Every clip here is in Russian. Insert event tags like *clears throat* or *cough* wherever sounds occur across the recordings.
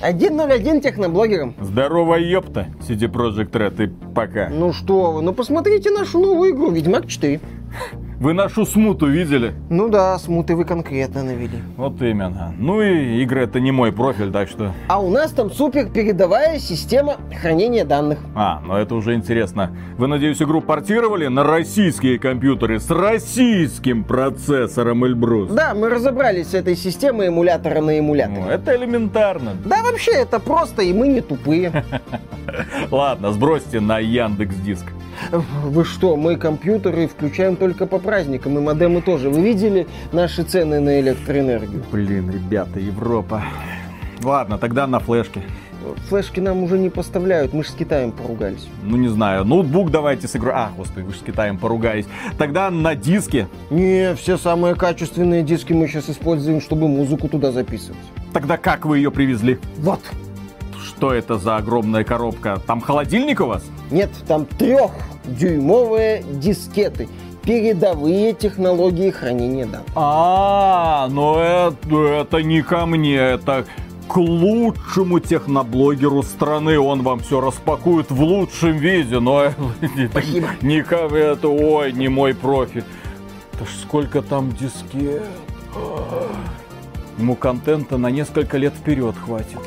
101 техноблогерам. Здорово, ёпта, CD Projekt Red и пока. Ну что вы, ну посмотрите нашу новую игру, Ведьмак 4. Вы нашу смуту видели? Ну да, смуты вы конкретно навели. Вот именно. Ну и игры это не мой профиль, так что... А у нас там супер передовая система хранения данных. А, ну это уже интересно. Вы, надеюсь, игру портировали на российские компьютеры с российским процессором Эльбрус? Да, мы разобрались с этой системой эмулятора на эмуляторе. Ну, это элементарно. Да, вообще это просто, и мы не тупые. *laughs* Ладно, сбросьте на Яндекс Диск. Вы что, мы компьютеры включаем только по праздникам, и модемы тоже. Вы видели наши цены на электроэнергию? Блин, ребята, Европа. Ладно, тогда на флешке. Флешки нам уже не поставляют, мы же с Китаем поругались. Ну, не знаю, ноутбук давайте с игрой... А, господи, вы же с Китаем поругались. Тогда на диске. Не, все самые качественные диски мы сейчас используем, чтобы музыку туда записывать. Тогда как вы ее привезли? Вот. Что это за огромная коробка? Там холодильник у вас? Нет, там трехдюймовые дискеты. Передовые технологии хранения данных. А, но это, это не ко мне, это к лучшему техноблогеру страны. Он вам все распакует в лучшем виде, но *laughs* Спасибо. мне, это, ой, не мой профиль. Это ж сколько там дискет. Ему контента на несколько лет вперед хватит.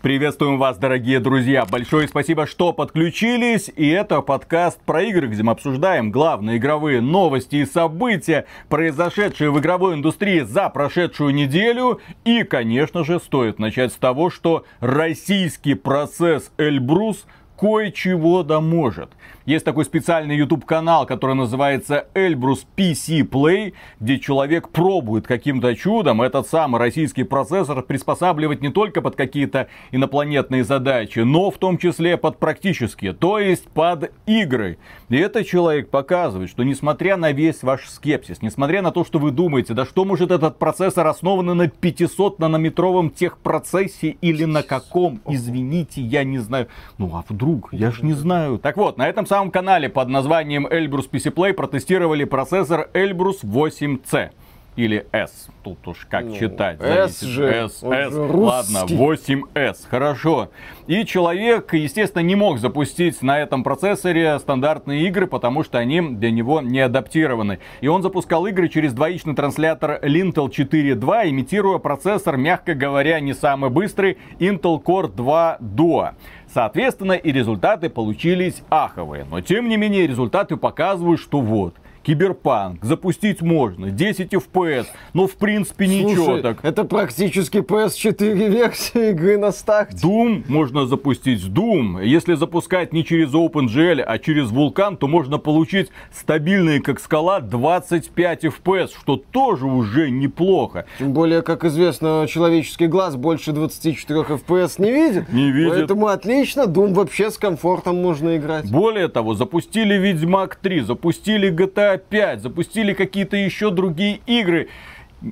Приветствуем вас, дорогие друзья. Большое спасибо, что подключились. И это подкаст про игры, где мы обсуждаем главные игровые новости и события, произошедшие в игровой индустрии за прошедшую неделю. И, конечно же, стоит начать с того, что российский процесс Эльбрус кое-чего да может. Есть такой специальный YouTube канал, который называется Эльбрус PC Play, где человек пробует каким-то чудом этот самый российский процессор приспосабливать не только под какие-то инопланетные задачи, но в том числе под практические, то есть под игры. И этот человек показывает, что несмотря на весь ваш скепсис, несмотря на то, что вы думаете, да что может этот процессор основан на 500 нанометровом техпроцессе или на каком, извините, я не знаю. Ну а вдруг, я ж не знаю. Так вот, на этом самом самом канале под названием Elbrus PC Play протестировали процессор Elbrus 8C или S. Тут уж как Ну, читать. S же, S, S. Ладно, русский. 8S. Хорошо. И человек, естественно, не мог запустить на этом процессоре стандартные игры, потому что они для него не адаптированы. И он запускал игры через двоичный транслятор Intel 4.2, имитируя процессор, мягко говоря, не самый быстрый Intel Core 2 Duo. Соответственно, и результаты получились аховые. Но, тем не менее, результаты показывают, что вот, Киберпанк, запустить можно, 10 FPS, ну в принципе ничего Слушай, так. это практически PS4 версия игры на старте. Doom можно запустить Doom. Если запускать не через OpenGL, а через Vulkan, то можно получить стабильные, как скала, 25 FPS, что тоже уже неплохо. Тем более, как известно, человеческий глаз больше 24 FPS не видит. Не видит. Поэтому отлично, Doom вообще с комфортом можно играть. Более того, запустили Ведьмак 3, запустили GTA 5, запустили какие-то еще другие игры.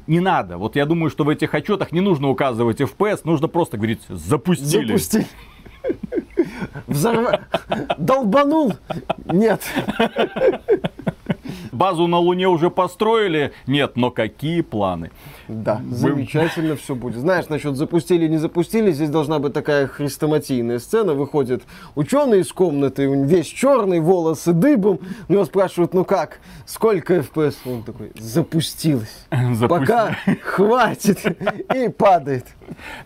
Не надо. Вот я думаю, что в этих отчетах не нужно указывать FPS, нужно просто говорить запустили. Запусти. Взорва... Долбанул? Нет. Базу на Луне уже построили? Нет, но какие планы? Да, замечательно все будет. Знаешь, насчет запустили, не запустили, здесь должна быть такая хрестоматийная сцена. Выходит ученый из комнаты, весь черный, волосы дыбом. У него спрашивают, ну как, сколько FPS? Он такой, запустилось. Запусти- Пока хватит. И падает.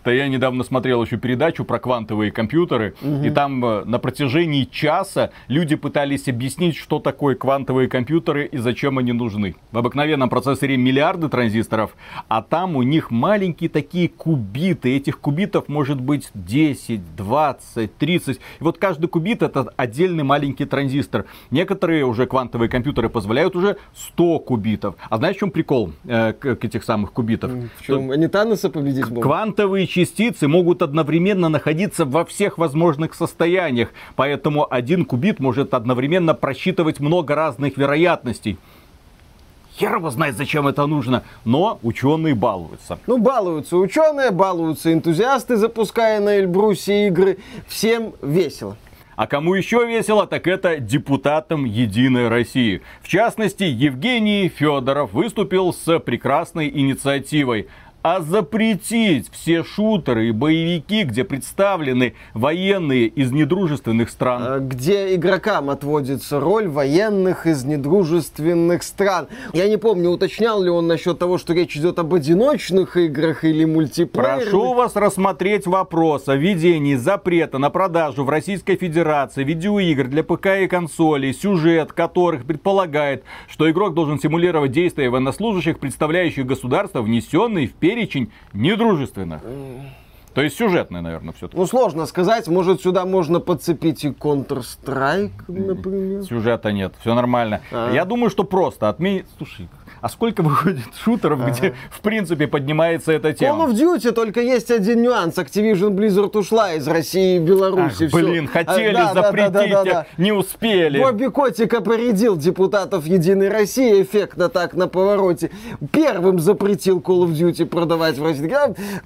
Да я недавно смотрел еще передачу про квантовые компьютеры, и там э, на протяжении часа люди пытались объяснить, что такое квантовые компьютеры и зачем они нужны. В обыкновенном процессоре миллиарды транзисторов, а там у них маленькие такие кубиты. Этих кубитов может быть 10, 20, 30. И вот каждый кубит это отдельный маленький транзистор. Некоторые уже квантовые компьютеры позволяют уже 100 кубитов. А знаешь, в чем прикол э, к, к этих самых кубитов? В чем? Они Таноса победить могут? Квантовые частицы могут одновременно находиться во всех возможных состояниях, поэтому один кубит может одновременно просчитывать много разных вероятностей. Хер его знает, зачем это нужно, но ученые балуются. Ну, балуются ученые, балуются энтузиасты, запуская на Эльбрусе игры. Всем весело. А кому еще весело, так это депутатам Единой России. В частности, Евгений Федоров выступил с прекрасной инициативой а запретить все шутеры и боевики, где представлены военные из недружественных стран. А где игрокам отводится роль военных из недружественных стран. Я не помню, уточнял ли он насчет того, что речь идет об одиночных играх или мультиплеерных. Прошу вас рассмотреть вопрос о введении запрета на продажу в Российской Федерации видеоигр для ПК и консолей, сюжет которых предполагает, что игрок должен симулировать действия военнослужащих, представляющих государство, внесенные в перечень недружественных. То есть сюжетный, наверное, все-таки. Ну, сложно сказать. Может, сюда можно подцепить и Counter-Strike, например. Сюжета нет, все нормально. А. Я думаю, что просто отменить... Слушай, а сколько *laughs* выходит шутеров, ага. где, в принципе, поднимается эта тема? Call of Duty только есть один нюанс. Activision Blizzard ушла из России и Беларуси. Ах, блин, хотели а, да, запретить, да, да, да, да. не успели. Бобби Котик опередил депутатов Единой России эффектно так на повороте. Первым запретил Call of Duty продавать в России.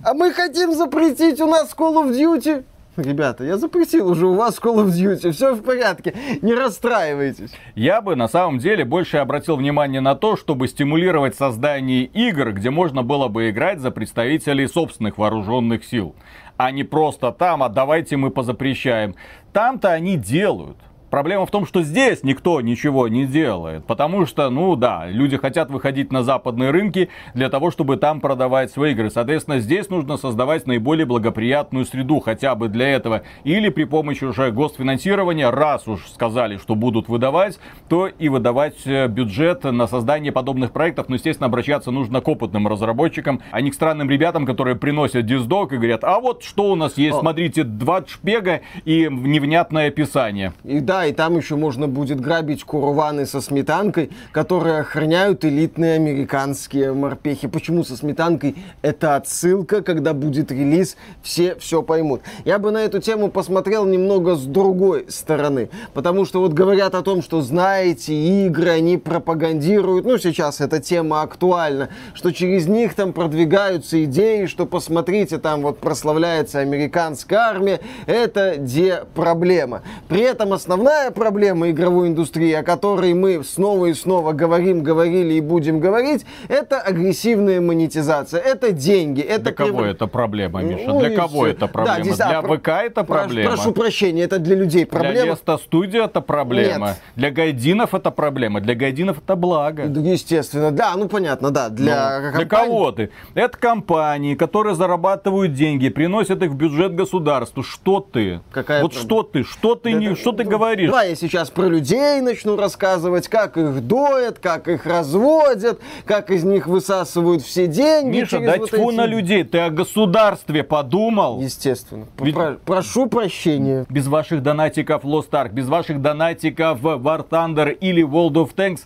А мы хотим запретить у нас Call of Duty. Ребята, я запретил уже у вас Call of Duty, все в порядке, не расстраивайтесь. Я бы на самом деле больше обратил внимание на то, чтобы стимулировать создание игр, где можно было бы играть за представителей собственных вооруженных сил. А не просто там, а давайте мы позапрещаем. Там-то они делают. Проблема в том, что здесь никто ничего не делает, потому что, ну да, люди хотят выходить на западные рынки для того, чтобы там продавать свои игры. Соответственно, здесь нужно создавать наиболее благоприятную среду хотя бы для этого. Или при помощи уже госфинансирования, раз уж сказали, что будут выдавать, то и выдавать э, бюджет на создание подобных проектов. Но, естественно, обращаться нужно к опытным разработчикам, а не к странным ребятам, которые приносят диздок и говорят, а вот что у нас есть, смотрите, два шпега и невнятное описание. И да, и там еще можно будет грабить куруваны со сметанкой, которые охраняют элитные американские морпехи. Почему со сметанкой? Это отсылка, когда будет релиз, все все поймут. Я бы на эту тему посмотрел немного с другой стороны, потому что вот говорят о том, что знаете, игры, они пропагандируют, ну сейчас эта тема актуальна, что через них там продвигаются идеи, что посмотрите, там вот прославляется американская армия, это где проблема. При этом основная основная проблема игровой индустрии, о которой мы снова и снова говорим, говорили и будем говорить, это агрессивная монетизация, это деньги. Это для кого прив... это проблема, Миша? Ну, для кого все. это проблема? Да, здесь, для а, ВК это проблема? Прошу прощения, это для людей проблема. Для Леста Студио это проблема. Нет. Для гайдинов это проблема. Для гайдинов это благо. Естественно, да, ну понятно, да. Для, ну, компаний... для кого ты? Это компании, которые зарабатывают деньги, приносят их в бюджет государству. Что ты? Какая вот проблема? что ты? Что ты, да, не, что ты говоришь? Говоришь. Давай я сейчас про людей начну рассказывать, как их доят, как их разводят, как из них высасывают все деньги. Миша, да вот тьфу эти... на людей, ты о государстве подумал? Естественно. Ведь... Про- прошу прощения. Без ваших донатиков Lost Ark, без ваших донатиков War Thunder или World of Tanks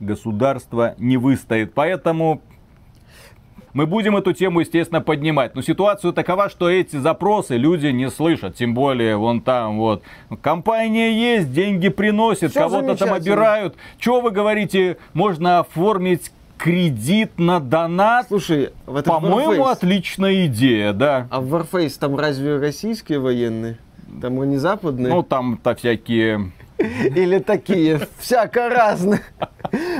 государство не выстоит. Поэтому мы будем эту тему, естественно, поднимать. Но ситуация такова, что эти запросы люди не слышат. Тем более, вон там вот, компания есть, деньги приносит, кого-то там обирают. Чего вы говорите, можно оформить кредит на донат. Слушай, в этом По-моему, отличная идея, да. А в Warface там разве российские военные? Там они западные? Ну, там-то всякие или такие, всяко разные.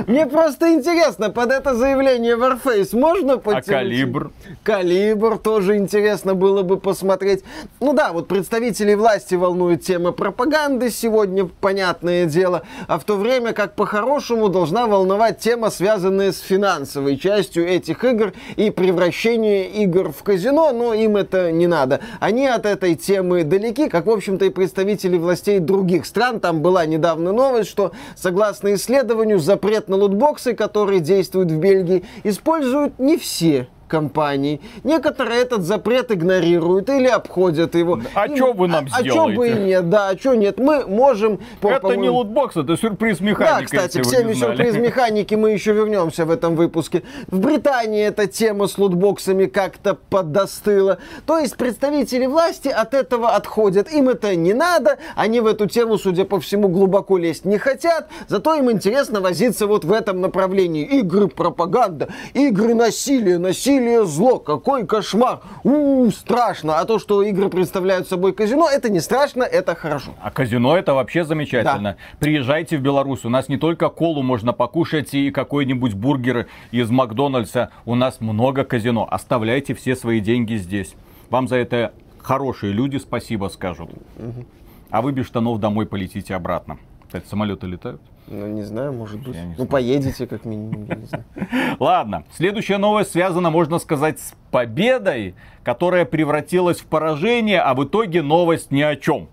Мне просто интересно, под это заявление Warface можно подтянуть? А калибр? Калибр тоже интересно было бы посмотреть. Ну да, вот представителей власти волнует тема пропаганды сегодня, понятное дело. А в то время как по-хорошему должна волновать тема, связанная с финансовой частью этих игр и превращение игр в казино, но им это не надо. Они от этой темы далеки, как, в общем-то, и представители властей других стран. Там был была недавно новость, что согласно исследованию запрет на лутбоксы, которые действуют в Бельгии, используют не все компаний. Некоторые этот запрет игнорируют или обходят его. А что вы нам а, сделаете? А что бы и нет, да, а что нет. Мы можем... Это не лутбокс, это сюрприз механики. Да, кстати, к теме сюрприз *laughs* механики мы еще вернемся в этом выпуске. В Британии эта тема с лутбоксами как-то подостыла. То есть представители власти от этого отходят. Им это не надо, они в эту тему, судя по всему, глубоко лезть не хотят. Зато им интересно возиться вот в этом направлении. Игры пропаганда, игры насилия, насилие насилие, зло, какой кошмар, у, страшно. А то, что игры представляют собой казино, это не страшно, это хорошо. А казино это вообще замечательно. Да. Приезжайте в Беларусь, у нас не только колу можно покушать и какой-нибудь бургер из Макдональдса, у нас много казино. Оставляйте все свои деньги здесь. Вам за это хорошие люди спасибо скажут. Угу. А вы без штанов домой полетите обратно. Кстати, самолеты летают? Ну, не знаю, может быть. ну, знаю. поедете как минимум, я не знаю. *laughs* Ладно, следующая новость связана, можно сказать, с победой, которая превратилась в поражение, а в итоге новость ни о чем.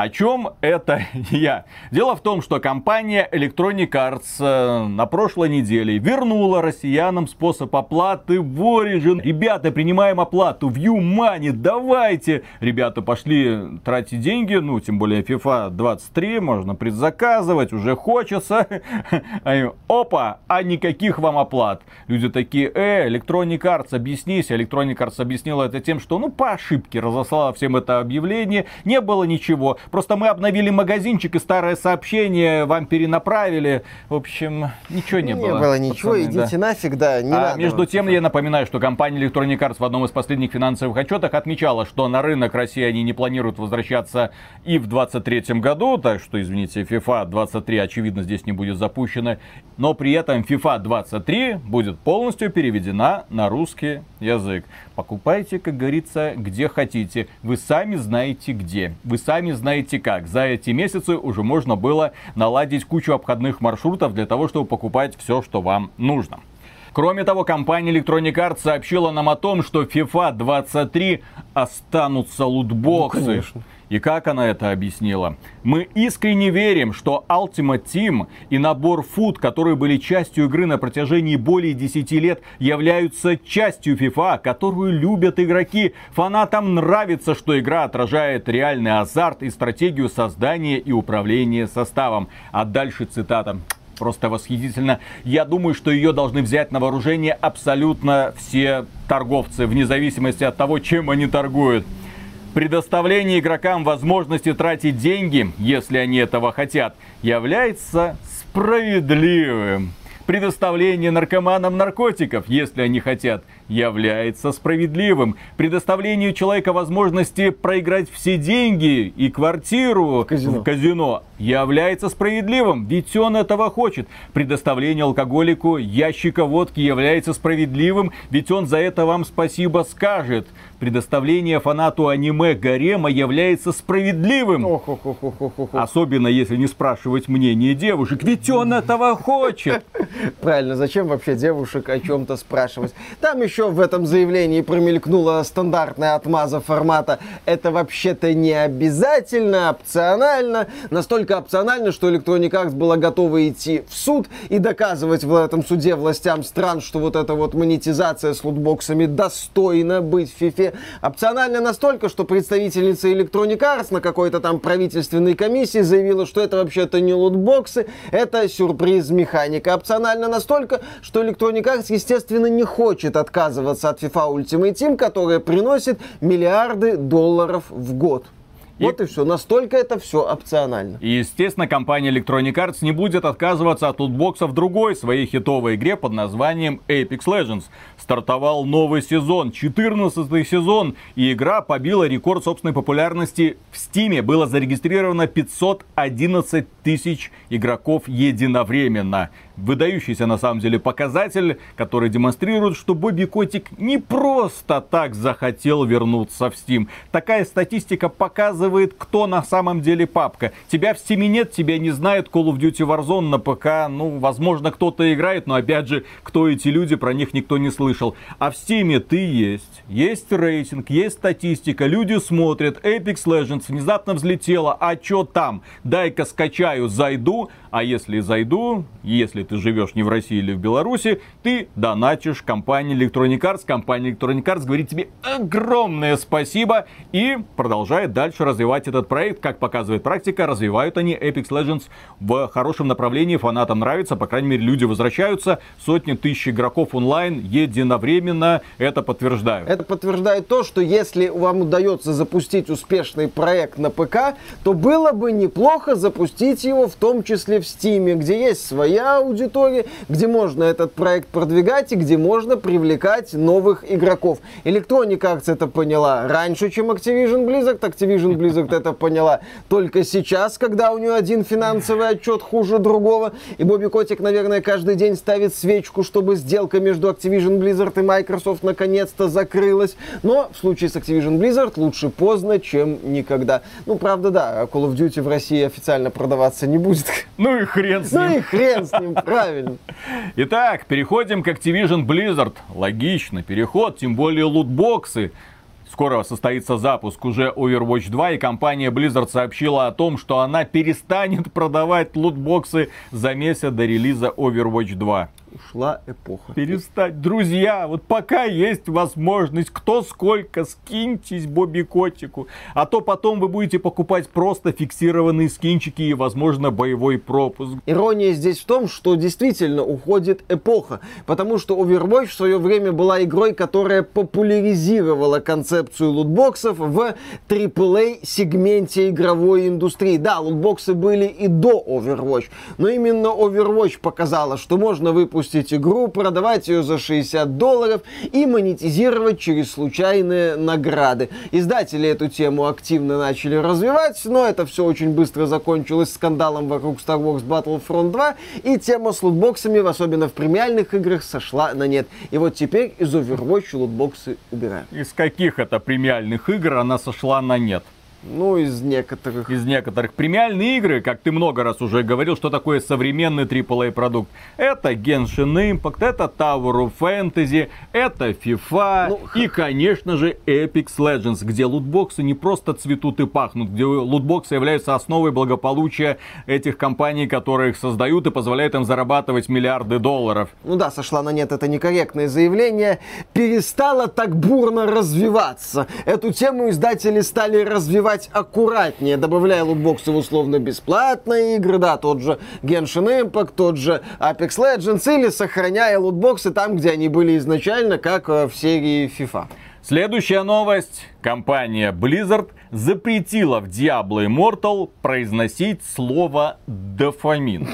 О чем это *laughs* я? Дело в том, что компания Electronic Arts э, на прошлой неделе вернула россиянам способ оплаты в Origin. Ребята, принимаем оплату в YouMoney, давайте! Ребята пошли тратить деньги, ну, тем более FIFA 23, можно предзаказывать, уже хочется. *laughs* Опа, а никаких вам оплат. Люди такие, э, Electronic Arts, объяснись. Electronic Arts объяснила это тем, что, ну, по ошибке разослала всем это объявление, не было ничего. Просто мы обновили магазинчик и старое сообщение вам перенаправили. В общем, ничего не, не было. Не было ничего, пацаны, идите да. нафиг, да, не а надо. Между тем, я напоминаю, что компания Electronic Arts в одном из последних финансовых отчетах отмечала, что на рынок России они не планируют возвращаться и в 2023 году, так что, извините, FIFA 23, очевидно, здесь не будет запущена, но при этом FIFA 23 будет полностью переведена на русский язык. Покупайте, как говорится, где хотите. Вы сами знаете где. Вы сами знаете как. За эти месяцы уже можно было наладить кучу обходных маршрутов для того, чтобы покупать все, что вам нужно. Кроме того, компания Electronic Arts сообщила нам о том, что FIFA 23 останутся лутбоксы. Ну, конечно. И как она это объяснила? Мы искренне верим, что Ultimate Team и набор Food, которые были частью игры на протяжении более 10 лет, являются частью FIFA, которую любят игроки. Фанатам нравится, что игра отражает реальный азарт и стратегию создания и управления составом. А дальше цитата просто восхитительно. Я думаю, что ее должны взять на вооружение абсолютно все торговцы, вне зависимости от того, чем они торгуют. Предоставление игрокам возможности тратить деньги, если они этого хотят, является справедливым. Предоставление наркоманам наркотиков, если они хотят, является справедливым. Предоставление человека возможности проиграть все деньги и квартиру в казино, в казино является справедливым, ведь он этого хочет. Предоставление алкоголику ящика водки является справедливым, ведь он за это вам спасибо скажет. Предоставление фанату аниме гарема является справедливым. Особенно если не спрашивать мнение девушек, ведь он этого хочет. *laughs* Правильно, зачем вообще девушек о чем-то спрашивать? Там еще в этом заявлении промелькнула стандартная отмаза формата «это вообще-то не обязательно, опционально». Настолько опционально, что Electronic Arts была готова идти в суд и доказывать в этом суде властям стран, что вот эта вот монетизация с лутбоксами достойна быть в FIFA. Опционально настолько, что представительница Electronic Arts на какой-то там правительственной комиссии заявила, что это вообще-то не лутбоксы, это сюрприз механика. Опционально настолько, что Electronic Arts, естественно, не хочет отказываться от FIFA Ultimate Team, которая приносит миллиарды долларов в год. Вот и, и все. Настолько это все опционально. И, естественно, компания Electronic Arts не будет отказываться от лутбоксов другой своей хитовой игре под названием Apex Legends. Стартовал новый сезон, 14 сезон, и игра побила рекорд собственной популярности в Steam. Было зарегистрировано 511 тысяч игроков единовременно выдающийся на самом деле показатель, который демонстрирует, что Бобби Котик не просто так захотел вернуться в Steam. Такая статистика показывает, кто на самом деле папка. Тебя в Steam нет, тебя не знает Call of Duty Warzone на ПК. Ну, возможно, кто-то играет, но опять же, кто эти люди, про них никто не слышал. А в Steam ты есть. Есть рейтинг, есть статистика, люди смотрят. Apex Legends внезапно взлетела, а чё там? Дай-ка скачаю, зайду, а если зайду, если ты живешь не в России или в Беларуси, ты донатишь компании Electronic Arts. Компания Electronic Arts говорит тебе огромное спасибо и продолжает дальше развивать этот проект. Как показывает практика, развивают они Apex Legends в хорошем направлении. Фанатам нравится, по крайней мере, люди возвращаются. Сотни тысяч игроков онлайн единовременно это подтверждают. Это подтверждает то, что если вам удается запустить успешный проект на ПК, то было бы неплохо запустить его в том числе в Steam, где есть своя аудитория, где можно этот проект продвигать и где можно привлекать новых игроков. Electronic Arts это поняла раньше, чем Activision Blizzard. Activision Blizzard это поняла только сейчас, когда у нее один финансовый отчет хуже другого. И Бобби Котик, наверное, каждый день ставит свечку, чтобы сделка между Activision Blizzard и Microsoft наконец-то закрылась. Но в случае с Activision Blizzard лучше поздно, чем никогда. Ну, правда, да, Call of Duty в России официально продаваться не будет. Ну и хрен с Ну ним. и хрен с ним, правильно. Итак, переходим к Activision Blizzard. Логично, переход, тем более лутбоксы. Скоро состоится запуск уже Overwatch 2, и компания Blizzard сообщила о том, что она перестанет *laughs* продавать лутбоксы за месяц до релиза Overwatch 2. Ушла эпоха. Перестать. Друзья, вот пока есть возможность, кто сколько, скиньтесь Бобби Котику. А то потом вы будете покупать просто фиксированные скинчики и, возможно, боевой пропуск. Ирония здесь в том, что действительно уходит эпоха, потому что Overwatch в свое время была игрой, которая популяризировала концепцию лутбоксов в AAA сегменте игровой индустрии. Да, лутбоксы были и до Overwatch, но именно Overwatch показала, что можно выпустить игру, продавать ее за 60 долларов и монетизировать через случайные награды. Издатели эту тему активно начали развивать, но это все очень быстро закончилось скандалом вокруг Star Wars Battlefront 2, и тема с лутбоксами, особенно в премиальных играх, сошла на нет. И вот теперь из Overwatch лутбоксы убирают. Из каких это премиальных игр она сошла на нет? Ну, из некоторых. Из некоторых премиальные игры, как ты много раз уже говорил, что такое современный AAA продукт. Это Genshin Impact, это Tower of Fantasy, это FIFA Ну, и, конечно же, Apex Legends, где лутбоксы не просто цветут и пахнут, где лутбоксы являются основой благополучия этих компаний, которые их создают и позволяют им зарабатывать миллиарды долларов. Ну да, сошла на нет, это некорректное заявление. Перестала так бурно развиваться. Эту тему издатели стали развивать аккуратнее, добавляя лутбоксы в условно-бесплатные игры, да, тот же Genshin Impact, тот же Apex Legends, или сохраняя лутбоксы там, где они были изначально, как э, в серии FIFA. Следующая новость. Компания Blizzard запретила в Diablo Immortal произносить слово дофамин.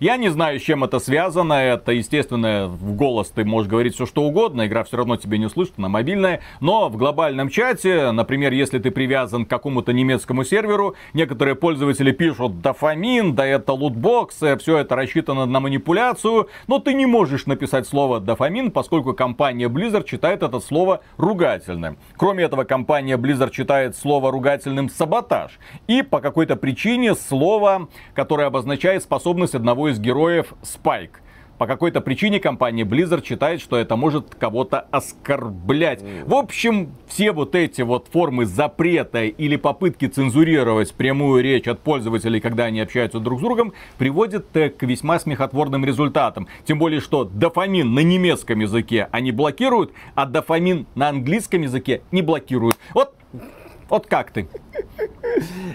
Я не знаю, с чем это связано. Это, естественно, в голос ты можешь говорить все что угодно. Игра все равно тебе не слышит, она мобильная. Но в глобальном чате, например, если ты привязан к какому-то немецкому серверу, некоторые пользователи пишут дофамин, да это лутбоксы, все это рассчитано на манипуляцию. Но ты не можешь написать слово дофамин, поскольку компания Blizzard считает это слово ругательным. Кроме этого, компания Blizzard считает слово ругательным саботаж. И по какой-то причине слово, которое обозначает способность одного из героев Спайк. По какой-то причине компания Blizzard считает, что это может кого-то оскорблять. В общем, все вот эти вот формы запрета или попытки цензурировать прямую речь от пользователей, когда они общаются друг с другом, приводят э, к весьма смехотворным результатам. Тем более, что дофамин на немецком языке они блокируют, а дофамин на английском языке не блокируют. Вот вот как ты?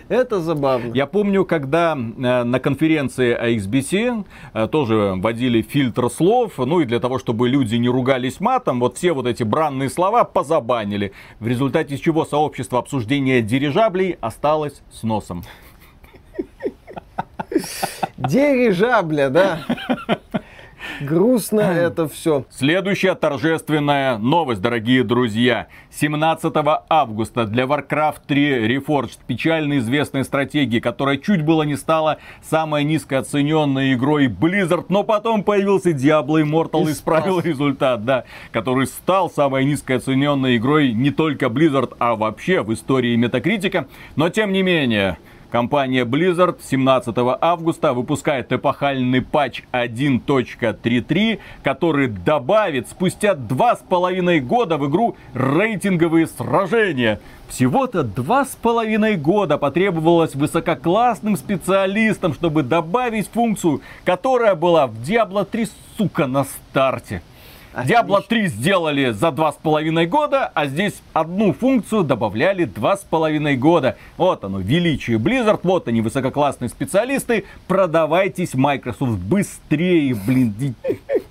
Это забавно. Я помню, когда э, на конференции AXBC э, тоже вводили фильтр слов, ну и для того, чтобы люди не ругались матом, вот все вот эти бранные слова позабанили. В результате чего сообщество обсуждения дирижаблей осталось с носом. Дирижабля, да? Грустно *clears throat* это все. Следующая торжественная новость, дорогие друзья. 17 августа для Warcraft 3 Reforged, печально известной стратегии, которая чуть было не стала самой низкооцененной игрой Blizzard, но потом появился Diablo Immortal и, И исправил результат, да, который стал самой низкооцененной игрой не только Blizzard, а вообще в истории Метакритика. Но тем не менее, Компания Blizzard 17 августа выпускает эпохальный патч 1.33, который добавит спустя два с половиной года в игру рейтинговые сражения. Всего-то два с половиной года потребовалось высококлассным специалистам, чтобы добавить функцию, которая была в Diablo 3, сука, на старте. Diablo 3 сделали за два с половиной года, а здесь одну функцию добавляли два с половиной года. Вот оно, величие Blizzard, вот они, высококлассные специалисты. Продавайтесь, Microsoft, быстрее, блин, *laughs*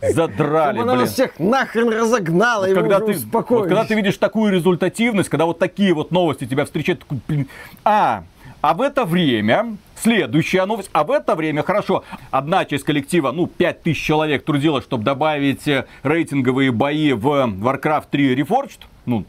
задрали, Чтобы она блин. нас всех нахрен разогнала, и Когда ты, вот когда ты видишь такую результативность, когда вот такие вот новости тебя встречают, такой, блин, а, А в это время Следующая новость. А в это время, хорошо, одна часть коллектива, ну, 5000 человек трудилась, чтобы добавить э, рейтинговые бои в Warcraft 3 Reforged. Ну,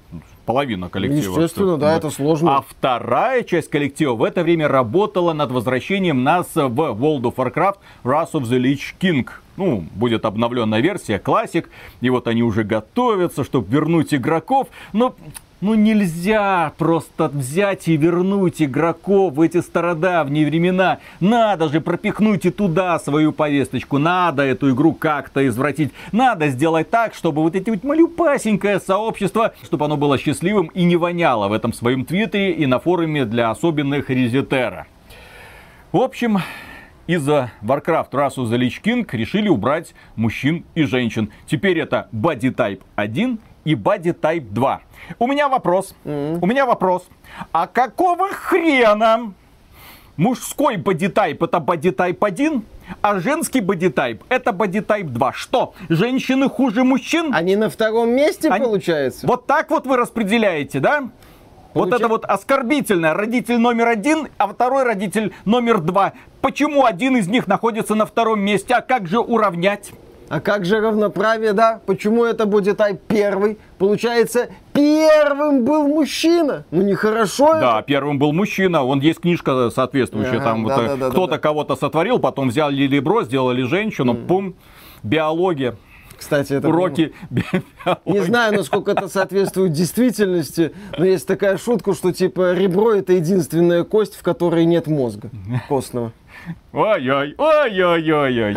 половина коллектива. Естественно, да, это сложно. А вторая часть коллектива в это время работала над возвращением нас в World of Warcraft Wrath of the Lich King. Ну, будет обновленная версия, классик. И вот они уже готовятся, чтобы вернуть игроков. Но ну нельзя просто взять и вернуть игроков в эти стародавние времена. Надо же пропихнуть и туда свою повесточку. Надо эту игру как-то извратить. Надо сделать так, чтобы вот эти вот малюпасенькое сообщество, чтобы оно было счастливым и не воняло в этом своем твиттере и на форуме для особенных резетера. В общем, из-за Warcraft of the Lich King решили убрать мужчин и женщин. Теперь это Body Type 1 и Body Type 2. У меня вопрос. Mm-hmm. У меня вопрос. А какого хрена мужской бодитайп это бодитайп 1, а женский бодитайп это бодитайп 2. Что, женщины хуже мужчин? Они на втором месте, Они... получается? Вот так вот вы распределяете, да? Вот это вот оскорбительное. Родитель номер один, а второй родитель номер два. Почему один из них находится на втором месте? А как же уравнять? А как же равноправие, да? Почему это будет ай первый? Получается, первым был мужчина. Ну, нехорошо Да, это? первым был мужчина. Он есть книжка соответствующая. Ага, там да, вот, да, да, кто-то да, кого-то сотворил, потом взяли ребро, сделали женщину, mm. пум, биология. Кстати, это уроки *laughs* Не знаю, насколько это соответствует действительности, но есть такая шутка, что типа ребро это единственная кость, в которой нет мозга костного. Ой-ой, ой-ой-ой-ой, ой-ой-ой,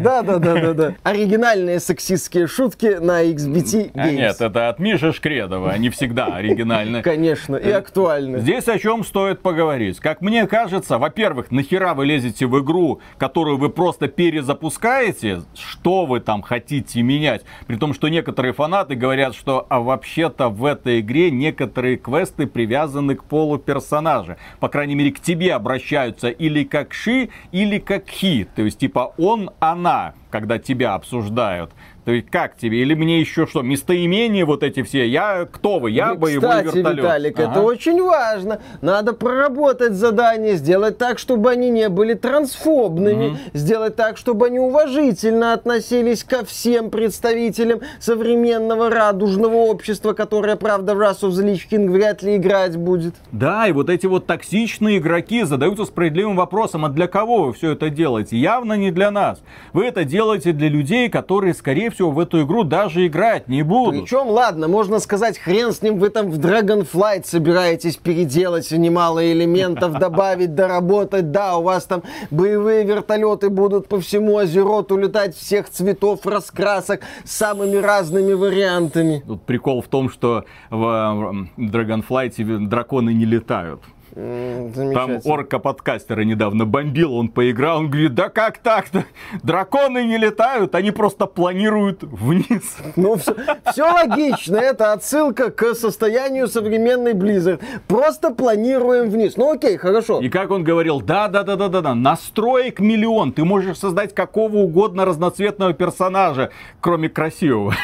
да, да, да, да, да. Оригинальные сексистские шутки на XBT Games. Нет, это от Миши Шкредова, они всегда оригинальны. *laughs* Конечно, и актуальны. Здесь о чем стоит поговорить. Как мне кажется, во-первых, нахера вы лезете в игру, которую вы просто перезапускаете? Что вы там хотите менять? При том, что некоторые фанаты говорят, что а вообще-то в этой игре некоторые квесты привязаны к полу персонажа. По крайней мере, к тебе обращаются или как ши, или как хи. То есть, типа, он, она, когда тебя обсуждают. То есть как тебе? Или мне еще что? Местоимения вот эти все? Я кто вы? Я И, боевой кстати, вертолет. Виталик, ага. это очень важно. Надо проработать задание, сделать так, чтобы они не были трансфобными, угу. сделать так, чтобы они уважительно относились ко всем представителям современного радужного общества, которое, правда, в Wrath of the Lich King вряд ли играть будет. Да, и вот эти вот токсичные игроки задаются справедливым вопросом, а для кого вы все это делаете? Явно не для нас. Вы это делаете для людей, которые, скорее скорее всего, в эту игру даже играть не будут. Причем, ладно, можно сказать, хрен с ним, вы там в Dragonflight собираетесь переделать немало элементов, *laughs* добавить, доработать. Да, у вас там боевые вертолеты будут по всему Азероту летать всех цветов, раскрасок, с самыми разными вариантами. Тут прикол в том, что в Dragonflight драконы не летают. Там орка-подкастера недавно бомбил, он поиграл, он говорит, да как так-то? Драконы не летают, они просто планируют вниз. Ну, все, все логично, это отсылка к состоянию современной Blizzard. Просто планируем вниз. Ну окей, хорошо. И как он говорил, да-да-да-да-да, настроек миллион, ты можешь создать какого угодно разноцветного персонажа, кроме красивого.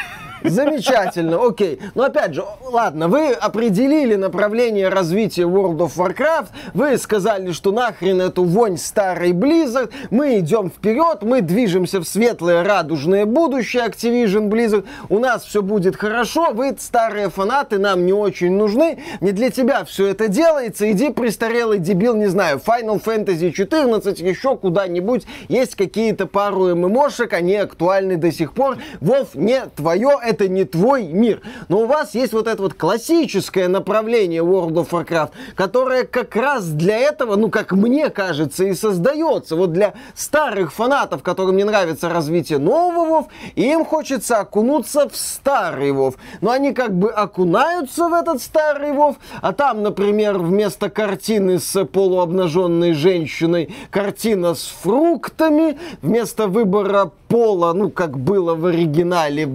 Замечательно, окей. Но опять же, ладно, вы определили направление развития World of Warcraft, вы сказали, что нахрен эту вонь старой Blizzard, мы идем вперед, мы движемся в светлое радужное будущее Activision Blizzard, у нас все будет хорошо, вы старые фанаты, нам не очень нужны, не для тебя все это делается, иди престарелый дебил, не знаю, Final Fantasy 14, еще куда-нибудь, есть какие-то пару ММОшек, они актуальны до сих пор, Вов, не твое, это не твой мир. Но у вас есть вот это вот классическое направление World of Warcraft, которое как раз для этого, ну, как мне кажется, и создается. Вот для старых фанатов, которым не нравится развитие нового WoW, им хочется окунуться в старый WoW. Но они как бы окунаются в этот старый WoW, а там, например, вместо картины с полуобнаженной женщиной, картина с фруктами, вместо выбора пола, ну, как было в оригинале,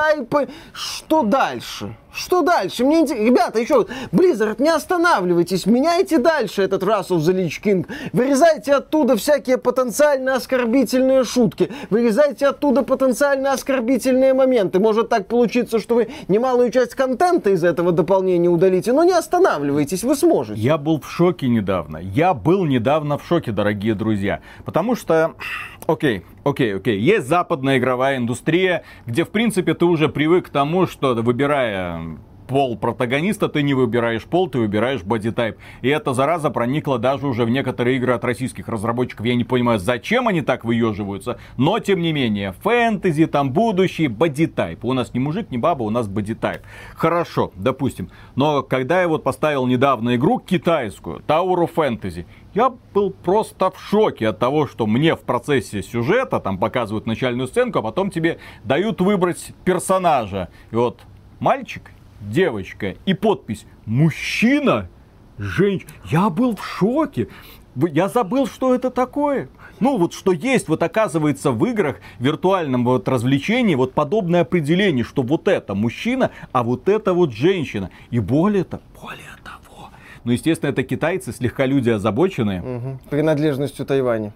бодитайпы. Что дальше? Что дальше? Мне интересно. Ребята, еще, Blizzard, не останавливайтесь, меняйте дальше этот Wrath of the Lich King. Вырезайте оттуда всякие потенциально оскорбительные шутки. Вырезайте оттуда потенциально оскорбительные моменты. Может так получиться, что вы немалую часть контента из этого дополнения удалите, но не останавливайтесь, вы сможете. Я был в шоке недавно. Я был недавно в шоке, дорогие друзья. Потому что Окей, окей, окей. Есть западная игровая индустрия, где, в принципе, ты уже привык к тому, что выбирая пол протагониста, ты не выбираешь пол, ты выбираешь бодитайп. И эта зараза проникла даже уже в некоторые игры от российских разработчиков. Я не понимаю, зачем они так выеживаются, но тем не менее, фэнтези, там будущее, бодитайп. У нас не мужик, не баба, у нас бодитайп. Хорошо, допустим. Но когда я вот поставил недавно игру китайскую, of Fantasy, я был просто в шоке от того, что мне в процессе сюжета там показывают начальную сценку, а потом тебе дают выбрать персонажа. И вот мальчик девочка и подпись «Мужчина», «Женщина». Я был в шоке. Я забыл, что это такое. Ну, вот что есть, вот оказывается в играх, в виртуальном вот развлечении, вот подобное определение, что вот это мужчина, а вот это вот женщина. И более того, более того, ну, естественно, это китайцы, слегка люди озабоченные. Угу. Принадлежностью Тайваня.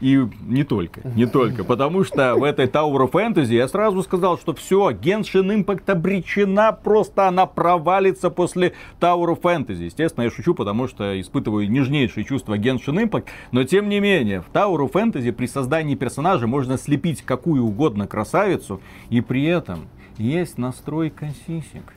И не только, не только. Потому что в этой Tower of Fantasy я сразу сказал, что все, Genshin Impact обречена, просто она провалится после Tower of Fantasy. Естественно, я шучу, потому что испытываю нежнейшие чувства Genshin Impact. Но тем не менее, в Tower of Fantasy при создании персонажа можно слепить какую угодно красавицу, и при этом есть настройка сисек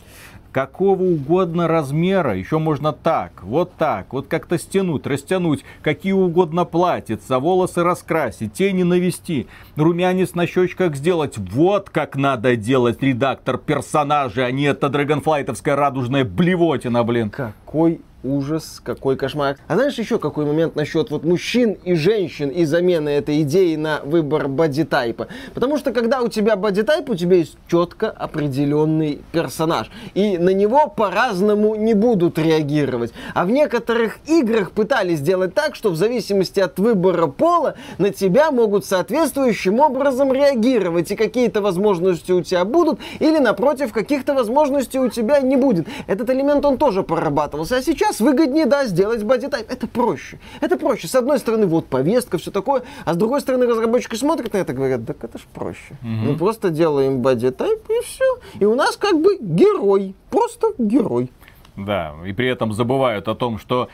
какого угодно размера, еще можно так, вот так, вот как-то стянуть, растянуть, какие угодно платьица, волосы раскрасить, тени навести, румянец на щечках сделать. Вот как надо делать редактор персонажей, а не это драгонфлайтовская радужная блевотина, блин. Какой ужас, какой кошмар. А знаешь еще какой момент насчет вот мужчин и женщин и замены этой идеи на выбор бодитайпа? Потому что когда у тебя бодитайп, у тебя есть четко определенный персонаж. И на него по-разному не будут реагировать. А в некоторых играх пытались сделать так, что в зависимости от выбора пола на тебя могут соответствующим образом реагировать. И какие-то возможности у тебя будут, или напротив, каких-то возможностей у тебя не будет. Этот элемент он тоже прорабатывался. А сейчас сейчас выгоднее, да, сделать бодитайп. Это проще. Это проще. С одной стороны, вот повестка, все такое, а с другой стороны, разработчики смотрят на это и говорят, так это ж проще. Угу. Мы просто делаем бодитайп и все. И у нас как бы герой. Просто герой. Да, и при этом забывают о том, что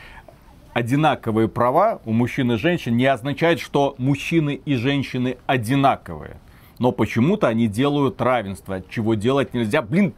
одинаковые права у мужчин и женщин не означает, что мужчины и женщины одинаковые но почему-то они делают равенство, чего делать нельзя. Блин,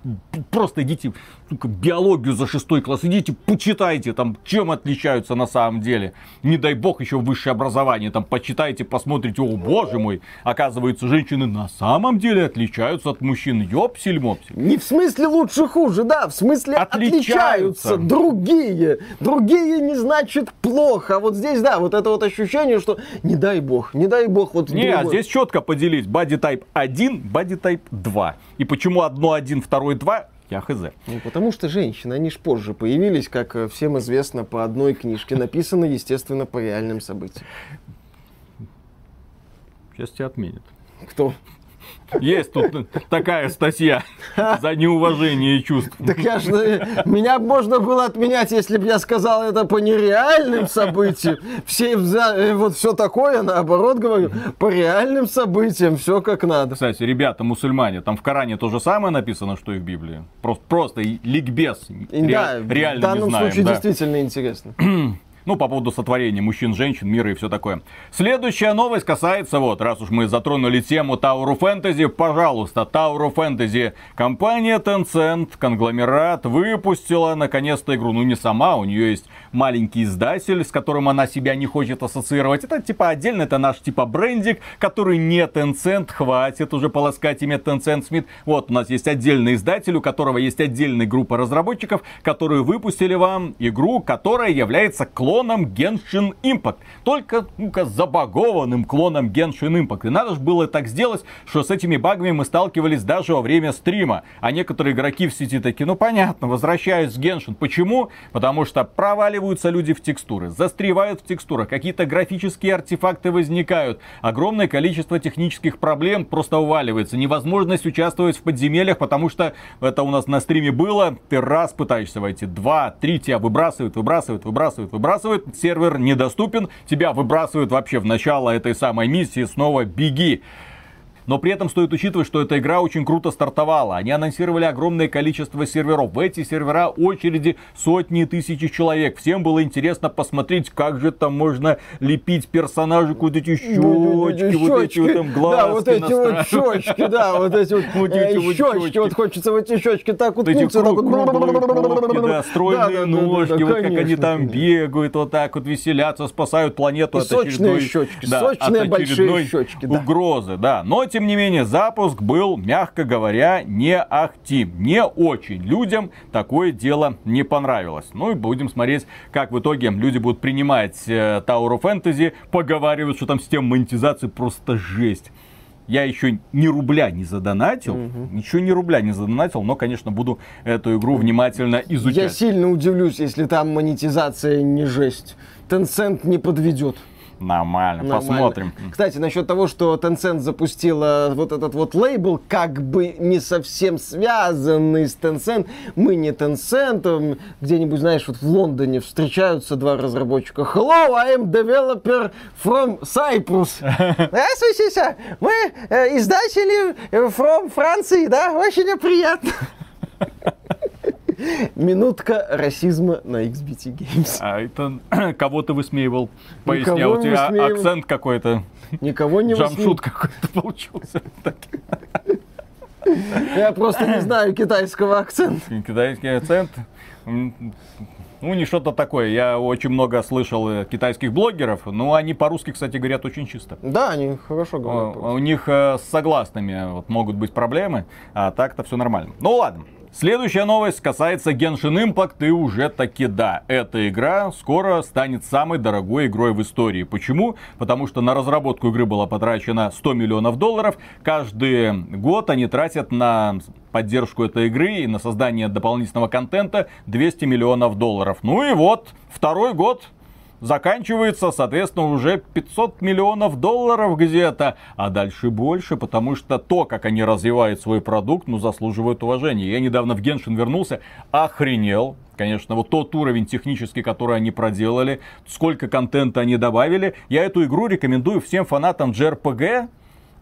просто идите сука, биологию за шестой класс, идите, почитайте, там, чем отличаются на самом деле. Не дай бог еще высшее образование, там, почитайте, посмотрите, о боже мой, оказывается, женщины на самом деле отличаются от мужчин. Ёпсель-мопсель. Не в смысле лучше, хуже, да, в смысле отличаются. отличаются. Другие. Другие не значит плохо. А вот здесь, да, вот это вот ощущение, что не дай бог, не дай бог. Вот не, а здесь четко поделить. Body Type 1, Body Type 2. И почему одно один, второй два, я хз. Ну, потому что женщины, они ж позже появились, как э, всем известно, по одной книжке. Написано, естественно, по реальным событиям. Сейчас тебя отменят. Кто? Есть тут такая статья за неуважение чувств. Так я же, меня можно было отменять, если бы я сказал это по нереальным событиям. Все, э, вот все такое, наоборот говорю, по реальным событиям, все как надо. Кстати, ребята, мусульмане, там в Коране то же самое написано, что и в Библии. Просто, просто ликбез. Да, реально в данном случае да. действительно интересно. *clears throat* Ну, по поводу сотворения мужчин, женщин, мира и все такое. Следующая новость касается, вот, раз уж мы затронули тему of Fantasy, пожалуйста, of Fantasy. Компания Tencent, конгломерат, выпустила наконец-то игру. Ну, не сама, у нее есть маленький издатель, с которым она себя не хочет ассоциировать. Это типа отдельно, это наш типа брендик, который не Tencent, хватит уже полоскать имя Tencent Smith. Вот, у нас есть отдельный издатель, у которого есть отдельная группа разработчиков, которые выпустили вам игру, которая является клоном Genshin Impact. Только, ну-ка, забагованным клоном Genshin Impact. И надо же было так сделать, что с этими багами мы сталкивались даже во время стрима. А некоторые игроки в сети такие, ну понятно, возвращаюсь в Genshin. Почему? Потому что проваливаются люди в текстуры, застревают в текстурах, какие-то графические артефакты возникают, огромное количество технических проблем просто уваливается, невозможность участвовать в подземельях, потому что это у нас на стриме было, ты раз пытаешься войти, два, три, тебя выбрасывают, выбрасывают, выбрасывают, выбрасывают, сервер недоступен, тебя выбрасывают вообще в начало этой самой миссии, снова беги. Но при этом стоит учитывать, что эта игра очень круто стартовала. Они анонсировали огромное количество серверов. В эти сервера очереди сотни тысяч человек. Всем было интересно посмотреть, как же там можно лепить персонажей, вот эти щечки, вот эти вот там глазки Да, вот эти вот щечки, да, вот эти вот щечки. Вот хочется в эти щечки так вот. Да, стройные ножки, вот как они там бегают, вот так вот веселятся, спасают планету от очередной... щечки, сочные большие щечки. Угрозы, да. Но тем не менее, запуск был, мягко говоря, не ахти. Не очень. Людям такое дело не понравилось. Ну и будем смотреть, как в итоге люди будут принимать э, Tower of Fantasy. Поговаривают, что там система монетизации просто жесть я еще ни рубля не задонатил, угу. ничего ни рубля не задонатил, но, конечно, буду эту игру внимательно изучать. Я сильно удивлюсь, если там монетизация не жесть. Tencent не подведет. Нормально, Нормально, посмотрим. Кстати, насчет того, что Tencent запустила вот этот вот лейбл, как бы не совсем связанный с Tencent. Мы не Tencent, где-нибудь, знаешь, вот в Лондоне встречаются два разработчика. Hello, I am developer from Cyprus. *laughs* Здравствуйте, мы э, издатели э, from Франции, да, очень приятно. Минутка расизма на XBT Games. А это *clears throat* кого ты высмеивал? Поясни, у тебя акцент какой-то. Никого не Джамшут какой-то *laughs* получился. Я просто не знаю китайского акцента. *laughs* Китайский акцент? Ну, не что-то такое. Я очень много слышал э, китайских блогеров, но они по-русски, кстати, говорят очень чисто. Да, они хорошо говорят. У, у них э, с согласными вот, могут быть проблемы, а так-то все нормально. Ну ладно. Следующая новость касается Genshin Impact и уже таки да, эта игра скоро станет самой дорогой игрой в истории. Почему? Потому что на разработку игры было потрачено 100 миллионов долларов. Каждый год они тратят на поддержку этой игры и на создание дополнительного контента 200 миллионов долларов. Ну и вот, второй год заканчивается, соответственно, уже 500 миллионов долларов где-то, а дальше больше, потому что то, как они развивают свой продукт, ну, заслуживает уважения. Я недавно в Геншин вернулся, охренел, конечно, вот тот уровень технический, который они проделали, сколько контента они добавили. Я эту игру рекомендую всем фанатам JRPG,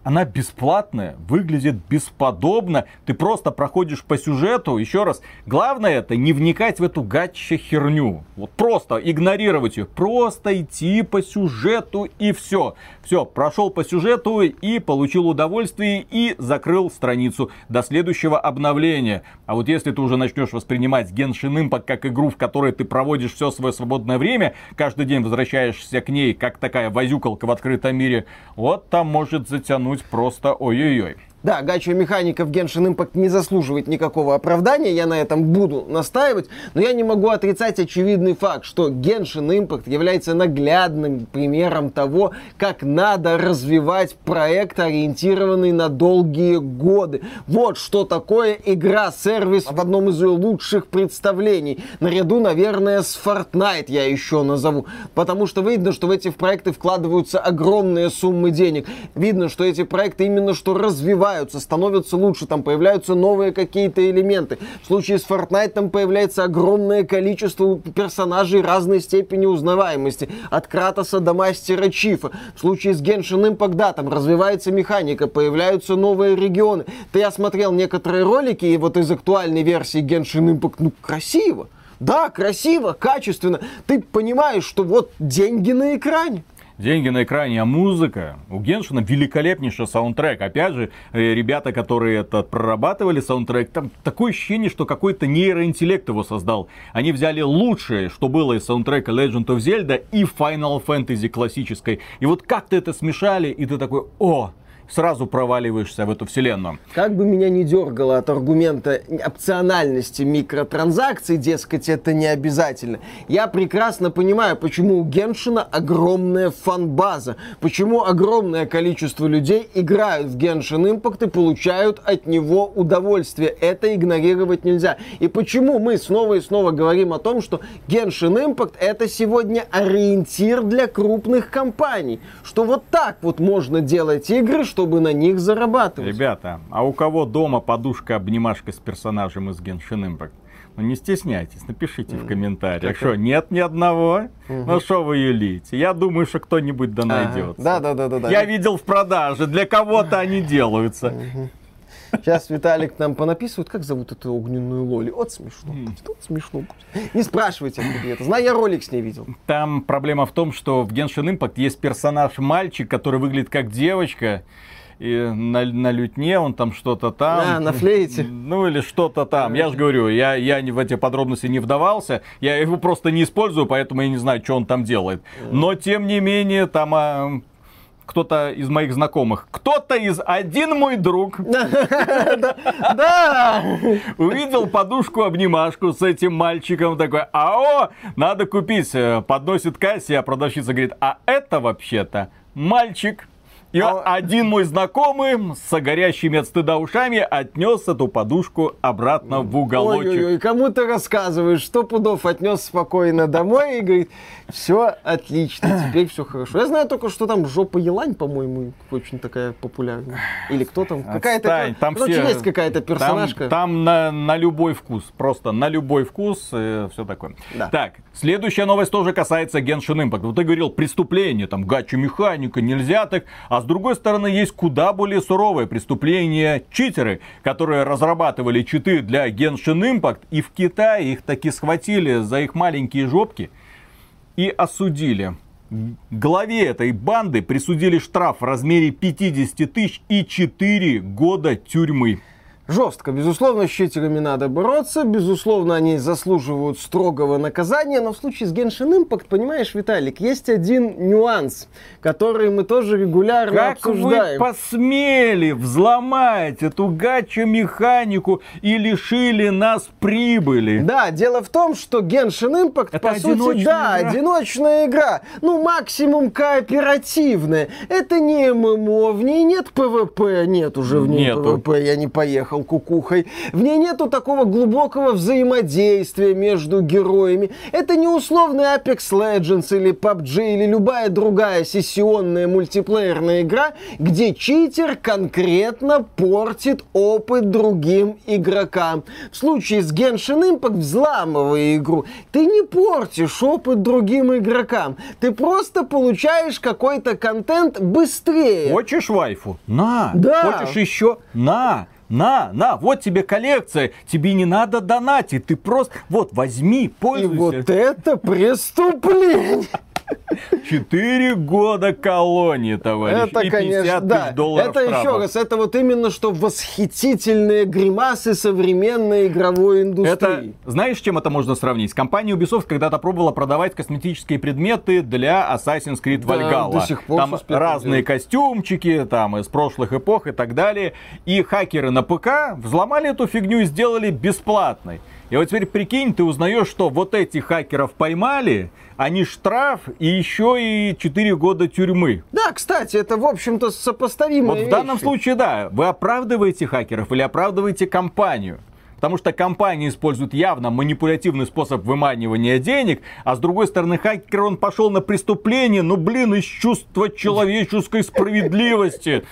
она бесплатная, выглядит бесподобно. Ты просто проходишь по сюжету. Еще раз, главное это не вникать в эту гача херню. Вот просто игнорировать ее. Просто идти по сюжету и все. Все, прошел по сюжету и получил удовольствие и закрыл страницу до следующего обновления. А вот если ты уже начнешь воспринимать Genshin Impact как игру, в которой ты проводишь все свое свободное время, каждый день возвращаешься к ней, как такая возюкалка в открытом мире, вот там может затянуть просто ой-ой-ой. Да, гача механика в Genshin Impact не заслуживает никакого оправдания, я на этом буду настаивать, но я не могу отрицать очевидный факт, что Genshin Impact является наглядным примером того, как надо развивать проект, ориентированный на долгие годы. Вот что такое игра-сервис в одном из ее лучших представлений. Наряду, наверное, с Fortnite я еще назову, потому что видно, что в эти проекты вкладываются огромные суммы денег. Видно, что эти проекты именно что развивают развиваются, становятся лучше, там появляются новые какие-то элементы. В случае с Fortnite там появляется огромное количество персонажей разной степени узнаваемости. От Кратоса до Мастера Чифа. В случае с Genshin Impact, да, там развивается механика, появляются новые регионы. Ты я смотрел некоторые ролики, и вот из актуальной версии Genshin Impact, ну, красиво. Да, красиво, качественно. Ты понимаешь, что вот деньги на экране деньги на экране, а музыка. У Геншина великолепнейший саундтрек. Опять же, э, ребята, которые это прорабатывали саундтрек, там такое ощущение, что какой-то нейроинтеллект его создал. Они взяли лучшее, что было из саундтрека Legend of Zelda и Final Fantasy классической. И вот как-то это смешали, и ты такой, о, сразу проваливаешься в эту вселенную. Как бы меня не дергало от аргумента опциональности микротранзакций, дескать, это не обязательно, я прекрасно понимаю, почему у Геншина огромная фан-база, почему огромное количество людей играют в Геншин Impact и получают от него удовольствие. Это игнорировать нельзя. И почему мы снова и снова говорим о том, что Genshin Impact это сегодня ориентир для крупных компаний. Что вот так вот можно делать игры, чтобы на них зарабатывать. Ребята, а у кого дома подушка-обнимашка с персонажем из Genshin Impact? Ну не стесняйтесь, напишите в комментариях, что нет ни одного. Ну что вы юлите? Я думаю, что кто-нибудь да найдется. Да, да, да, да, да. Я видел в продаже, для кого-то они делаются. Сейчас Виталик нам понаписывает, как зовут эту огненную Лоли. Вот смешно. Вот смешно. Не спрашивайте, откуда это. Знаю, я ролик с ней видел. Там проблема в том, что в Genshin Impact есть персонаж мальчик, который выглядит как девочка. И на, на лютне он там что-то там. А, на флейте. *laughs* Ну или что-то там. Я же говорю, я, я в эти подробности не вдавался. Я его просто не использую, поэтому я не знаю, что он там делает. Но тем не менее, там а, кто-то из моих знакомых, кто-то из один мой друг *laughs* Да! увидел подушку-обнимашку с этим мальчиком, такой, ао, надо купить. Э, Подносит кассе, а продавщица говорит, а это вообще-то мальчик. И А- один мой знакомый с горящими от стыда ушами отнес эту подушку обратно в уголочек. Ой-ой-ой, кому ты рассказываешь, что пудов отнес спокойно домой и говорит, все отлично, теперь все хорошо. Я знаю только, что там жопа елань, по-моему, очень такая популярная. Или кто там, какая-то, там короче, все- есть какая-то Там, персонажка. там на, на любой вкус, просто на любой вкус, все такое. Да. Так, следующая новость тоже касается Genshin Impact. Вот ты говорил, преступление, там, гача-механика, нельзя так. А с другой стороны, есть куда более суровое преступление читеры, которые разрабатывали читы для Genshin Impact, и в Китае их таки схватили за их маленькие жопки и осудили. Главе этой банды присудили штраф в размере 50 тысяч и 4 года тюрьмы. Жестко. Безусловно, с читерами надо бороться. Безусловно, они заслуживают строгого наказания. Но в случае с Genshin Impact, понимаешь, Виталик, есть один нюанс, который мы тоже регулярно Как обсуждаем. вы посмели взломать эту гача-механику и лишили нас прибыли? Да, дело в том, что Genshin Impact, Это по сути, да, игра. одиночная игра. Ну, максимум кооперативная. Это не MMO, в ней нет PvP, нет уже в ней Нету. PvP, я не поехал кукухой. В ней нету такого глубокого взаимодействия между героями. Это не условный Apex Legends или PUBG или любая другая сессионная мультиплеерная игра, где читер конкретно портит опыт другим игрокам. В случае с Genshin Impact, взламывая игру, ты не портишь опыт другим игрокам. Ты просто получаешь какой-то контент быстрее. Хочешь вайфу? На. Да. Хочешь еще? На. На, на, вот тебе коллекция, тебе не надо донатить, ты просто, вот, возьми, И пользуйся. вот это преступление. Четыре года колонии, товарищ, Это, и 50 конечно, тысяч да. долларов Это еще штрафа. раз, это вот именно что восхитительные гримасы современной игровой Это, индустрии. знаешь, с чем это можно сравнить? Компания Ubisoft когда-то пробовала продавать косметические предметы для Assassin's Creed Да, Valhalla. до сих пор там разные делают. костюмчики, там из прошлых эпох и так далее. И хакеры на ПК взломали эту фигню и сделали бесплатной. И вот теперь прикинь, ты узнаешь, что вот этих хакеров поймали, они штраф и еще и 4 года тюрьмы. Да, кстати, это, в общем-то, сопоставимые Вот в данном вещи. случае, да, вы оправдываете хакеров или оправдываете компанию. Потому что компания использует явно манипулятивный способ выманивания денег, а с другой стороны хакер, он пошел на преступление, ну блин, из чувства человеческой справедливости.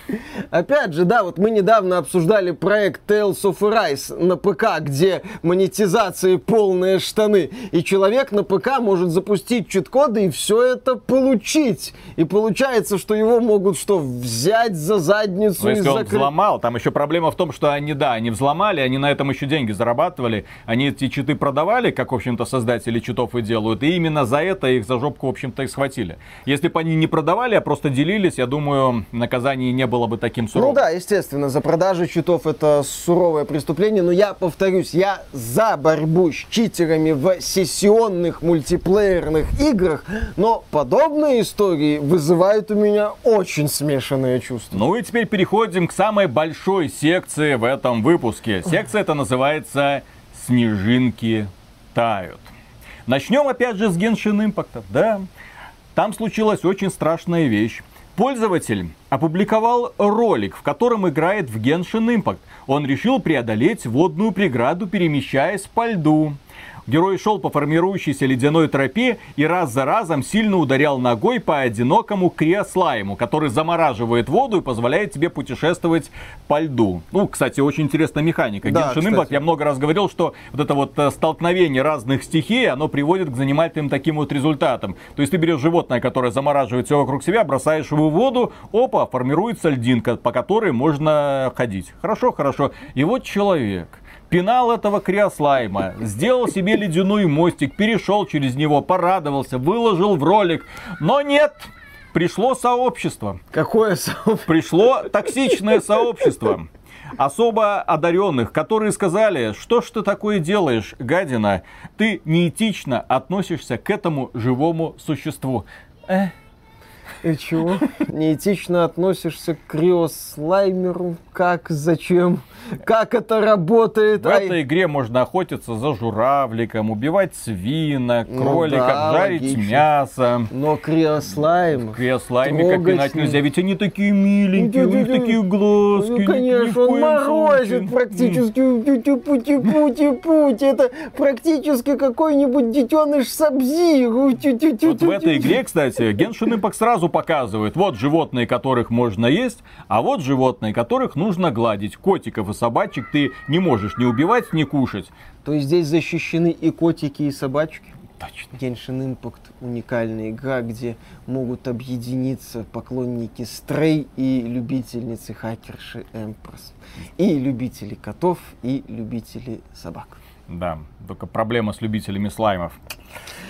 Опять же, да, вот мы недавно обсуждали проект Tales of Arise на ПК, где монетизации полные штаны. И человек на ПК может запустить чит-коды и все это получить. И получается, что его могут что, взять за задницу Но и если он закрыть? взломал, там еще проблема в том, что они, да, они взломали, они на этом еще деньги зарабатывали. Они эти читы продавали, как, в общем-то, создатели читов и делают. И именно за это их за жопку, в общем-то, и схватили. Если бы они не продавали, а просто делились, я думаю, наказание не было бы таким суровым. Ну да, естественно, за продажу читов это суровое преступление, но я повторюсь, я за борьбу с читерами в сессионных мультиплеерных играх, но подобные истории вызывают у меня очень смешанные чувства. Ну и теперь переходим к самой большой секции в этом выпуске. Секция это называется «Снежинки тают». Начнем опять же с Genshin Impact. Да, там случилась очень страшная вещь. Пользователь опубликовал ролик, в котором играет в Genshin Impact. Он решил преодолеть водную преграду, перемещаясь по льду. Герой шел по формирующейся ледяной тропе и раз за разом сильно ударял ногой по одинокому криослайму, который замораживает воду и позволяет тебе путешествовать по льду. Ну, кстати, очень интересная механика. Да, Genshin Impact, я много раз говорил, что вот это вот э, столкновение разных стихий, оно приводит к занимательным таким вот результатам. То есть ты берешь животное, которое замораживает все вокруг себя, бросаешь его в воду, опа, формируется льдинка, по которой можно ходить. Хорошо, хорошо. И вот человек пинал этого криослайма, сделал себе ледяной мостик, перешел через него, порадовался, выложил в ролик. Но нет, пришло сообщество. Какое сообщество? Пришло токсичное сообщество особо одаренных, которые сказали, что ж ты такое делаешь, гадина, ты неэтично относишься к этому живому существу. Э, И чего? Неэтично относишься к криослаймеру? Как? Зачем? Как это работает? В Ай, этой игре можно охотиться за журавликом, убивать свинок, Ну кроликов, да, жарить логично. мясо. Но криослайм... Креслами как Трогать пинать не- нельзя, ведь они такие миленькие, у них Ну, такие глазки. Ну, конечно, в он морозит практически. Тю-тю-пу-тю-пу-тю-путь. Это практически какой-нибудь детеныш Сабзиру. Вот в этой игре, кстати, Genshin Impact сразу показывает, вот животные, которых можно есть, а вот животные, которых нужно гладить. Котиков и собачек ты не можешь ни убивать, ни кушать. То есть здесь защищены и котики, и собачки? Точно. Genshin Impact уникальная игра, где могут объединиться поклонники Стрей и любительницы хакерши Эмпресс. И любители котов, и любители собак. Да, только проблема с любителями слаймов.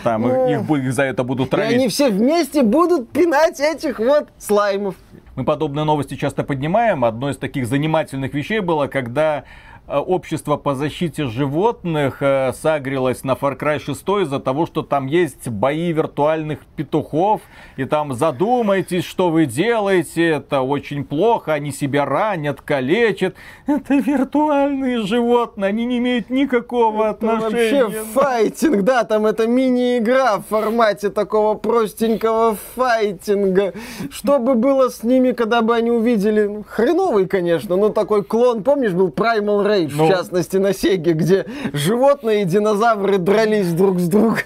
Там Ну, их, их за это будут И они травить. все вместе будут пинать этих вот слаймов. Мы подобные новости часто поднимаем. Одной из таких занимательных вещей было, когда общество по защите животных э, сагрилось на Far Cry 6 из-за того, что там есть бои виртуальных петухов, и там задумайтесь, что вы делаете, это очень плохо, они себя ранят, калечат. Это виртуальные животные, они не имеют никакого Там отношения. вообще файтинг, да, там это мини-игра в формате такого простенького файтинга. Что бы было с ними, когда бы они увидели, ну, хреновый, конечно, но такой клон, помнишь, был Primal Rage, Ну. в частности, на Сеге, где животные и динозавры дрались друг с другом.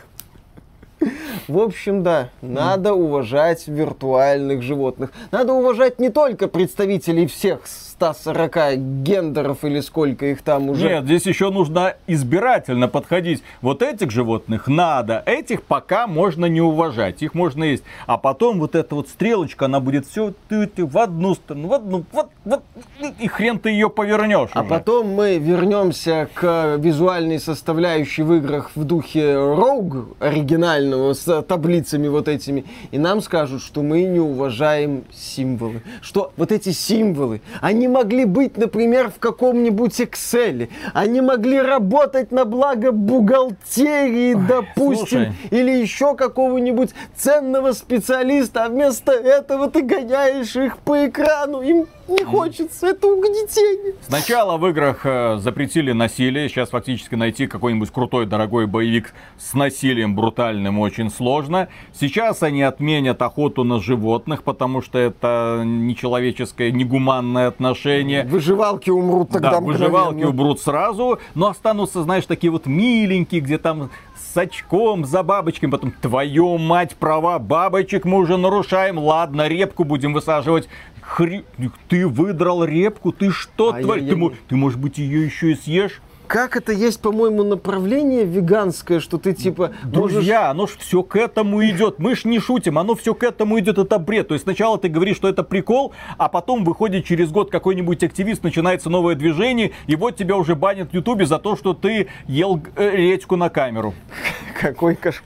В общем, да, надо уважать виртуальных животных. Надо уважать не только представителей всех 140 гендеров или сколько их там уже. Нет, здесь еще нужно избирательно подходить. Вот этих животных надо, этих пока можно не уважать, их можно есть. А потом вот эта вот стрелочка, она будет все в одну сторону, в одну, вот, вот, и хрен ты ее повернешь. А уже. потом мы вернемся к визуальной составляющей в играх в духе Rogue оригинального с таблицами вот этими, и нам скажут, что мы не уважаем символы. Что вот эти символы, они могли быть, например, в каком-нибудь Excel, они могли работать на благо бухгалтерии, допустим, слушай. или еще какого-нибудь ценного специалиста, а вместо этого ты гоняешь их по экрану, им не хочется, это угнетение. Сначала в играх э, запретили насилие. Сейчас фактически найти какой-нибудь крутой, дорогой боевик с насилием брутальным очень сложно. Сейчас они отменят охоту на животных, потому что это нечеловеческое, негуманное отношение. Выживалки умрут тогда да, выживалки убрут сразу, но останутся, знаешь, такие вот миленькие, где там с очком, за бабочками, потом, твою мать, права бабочек мы уже нарушаем, ладно, репку будем высаживать. Хри... Ты выдрал репку, ты что А творишь? я- Ты, я мо- не- ты, может быть, ее еще и съешь? как это есть, по-моему, направление веганское, что ты типа Друзья, можешь... оно ж все к этому идет. Мы ж не шутим, оно все к этому идет, это бред. То есть сначала ты говоришь, что это прикол, а потом выходит через год какой-нибудь активист, начинается новое движение, и вот тебя уже банят в Ютубе за то, что ты ел э, редьку на камеру. Какой кошмар.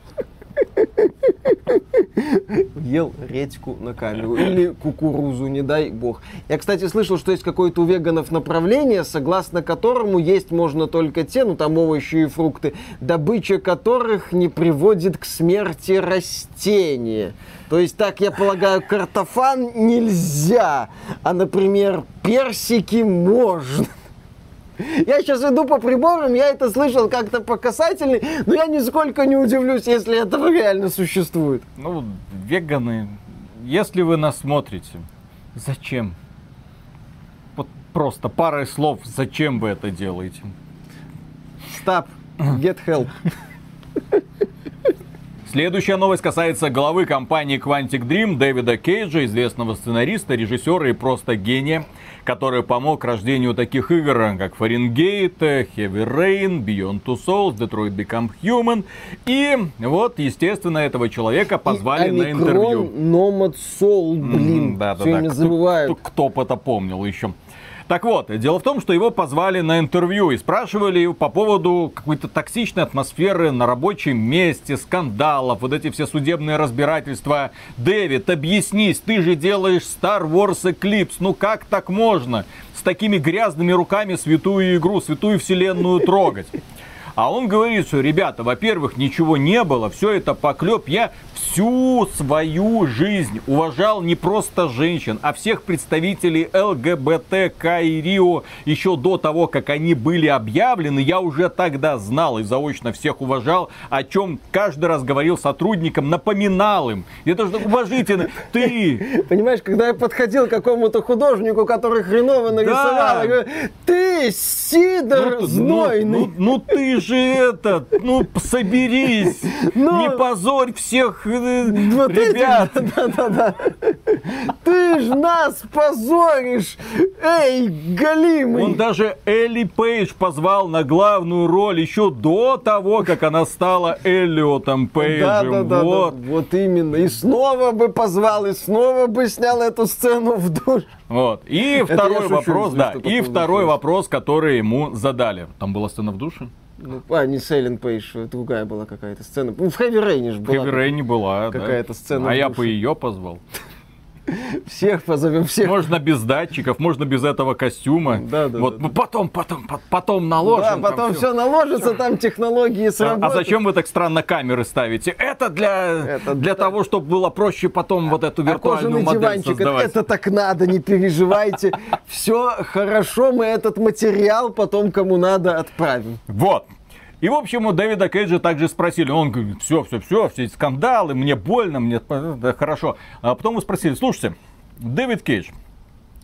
Ел редьку на камеру. Или кукурузу, не дай бог. Я, кстати, слышал, что есть какое-то у веганов направление, согласно которому есть можно только те, ну там овощи и фрукты, добыча которых не приводит к смерти растения. То есть, так я полагаю, картофан нельзя, а, например, персики можно. Я сейчас иду по приборам, я это слышал как-то по касательной, но я нисколько не удивлюсь, если это реально существует. Ну, веганы, если вы нас смотрите, зачем? Вот просто парой слов, зачем вы это делаете? Stop, get help. *laughs* Следующая новость касается главы компании Quantic Dream Дэвида Кейджа, известного сценариста, режиссера и просто гения который помог рождению таких игр, как Fahrenheit, Heavy Rain, Beyond Two Souls, Detroit Become Human. И вот, естественно, этого человека позвали на интервью. Nomad Soul, блин, mm, да, да, да. забываю. Кто, кто, кто это помнил еще. Так вот, дело в том, что его позвали на интервью и спрашивали по поводу какой-то токсичной атмосферы на рабочем месте, скандалов, вот эти все судебные разбирательства. Дэвид, объяснись, ты же делаешь Star Wars Eclipse, ну как так можно? С такими грязными руками святую игру, святую вселенную трогать. А он говорит, что, ребята, во-первых, ничего не было, все это поклеп. Я всю свою жизнь уважал не просто женщин, а всех представителей ЛГБТК и Рио еще до того, как они были объявлены. Я уже тогда знал и заочно всех уважал, о чем каждый раз говорил сотрудникам, напоминал им. Это же уважительно. Ты... *laughs* Понимаешь, когда я подходил к какому-то художнику, который хреново нарисовал, да. я говорю, ты Сидор ну, знойный. Ну, ну, ну ты же этот, ну соберись, Но... не позорь всех э, вот ребят. да, да, да. Ты ж нас позоришь, эй, Галимый. Он даже Элли Пейдж позвал на главную роль еще до того, как она стала Эллиотом Пейджем. Да, да, вот. да, вот именно. И снова бы позвал, и снова бы снял эту сцену в душ. Вот. И второй вопрос, да, и второй вопрос, который ему задали. Там была сцена в душе? Ну, а, не Сейлен Пейдж, другая была какая-то сцена. Ну, в Хэви Рейне же была. В Хэви Рейне была, Какая-то да. сцена. А я бы ее позвал. Всех позовем, всех. Можно без датчиков, можно без этого костюма. Да, да. Вот, да, ну, потом, потом, потом наложим. Да, потом все наложится, там технологии сработают. А, а зачем вы так странно камеры ставите? Это для, это, для да. того, чтобы было проще потом вот эту а виртуальную а модель диванчик, создавать. Это так надо, не переживайте. Все хорошо, мы этот материал потом кому надо отправим. Вот. И, в общем, у Дэвида Кейджа также спросили, он говорит, все, все, все, все эти скандалы, мне больно, мне да, хорошо. А потом мы спросили, слушайте, Дэвид Кейдж,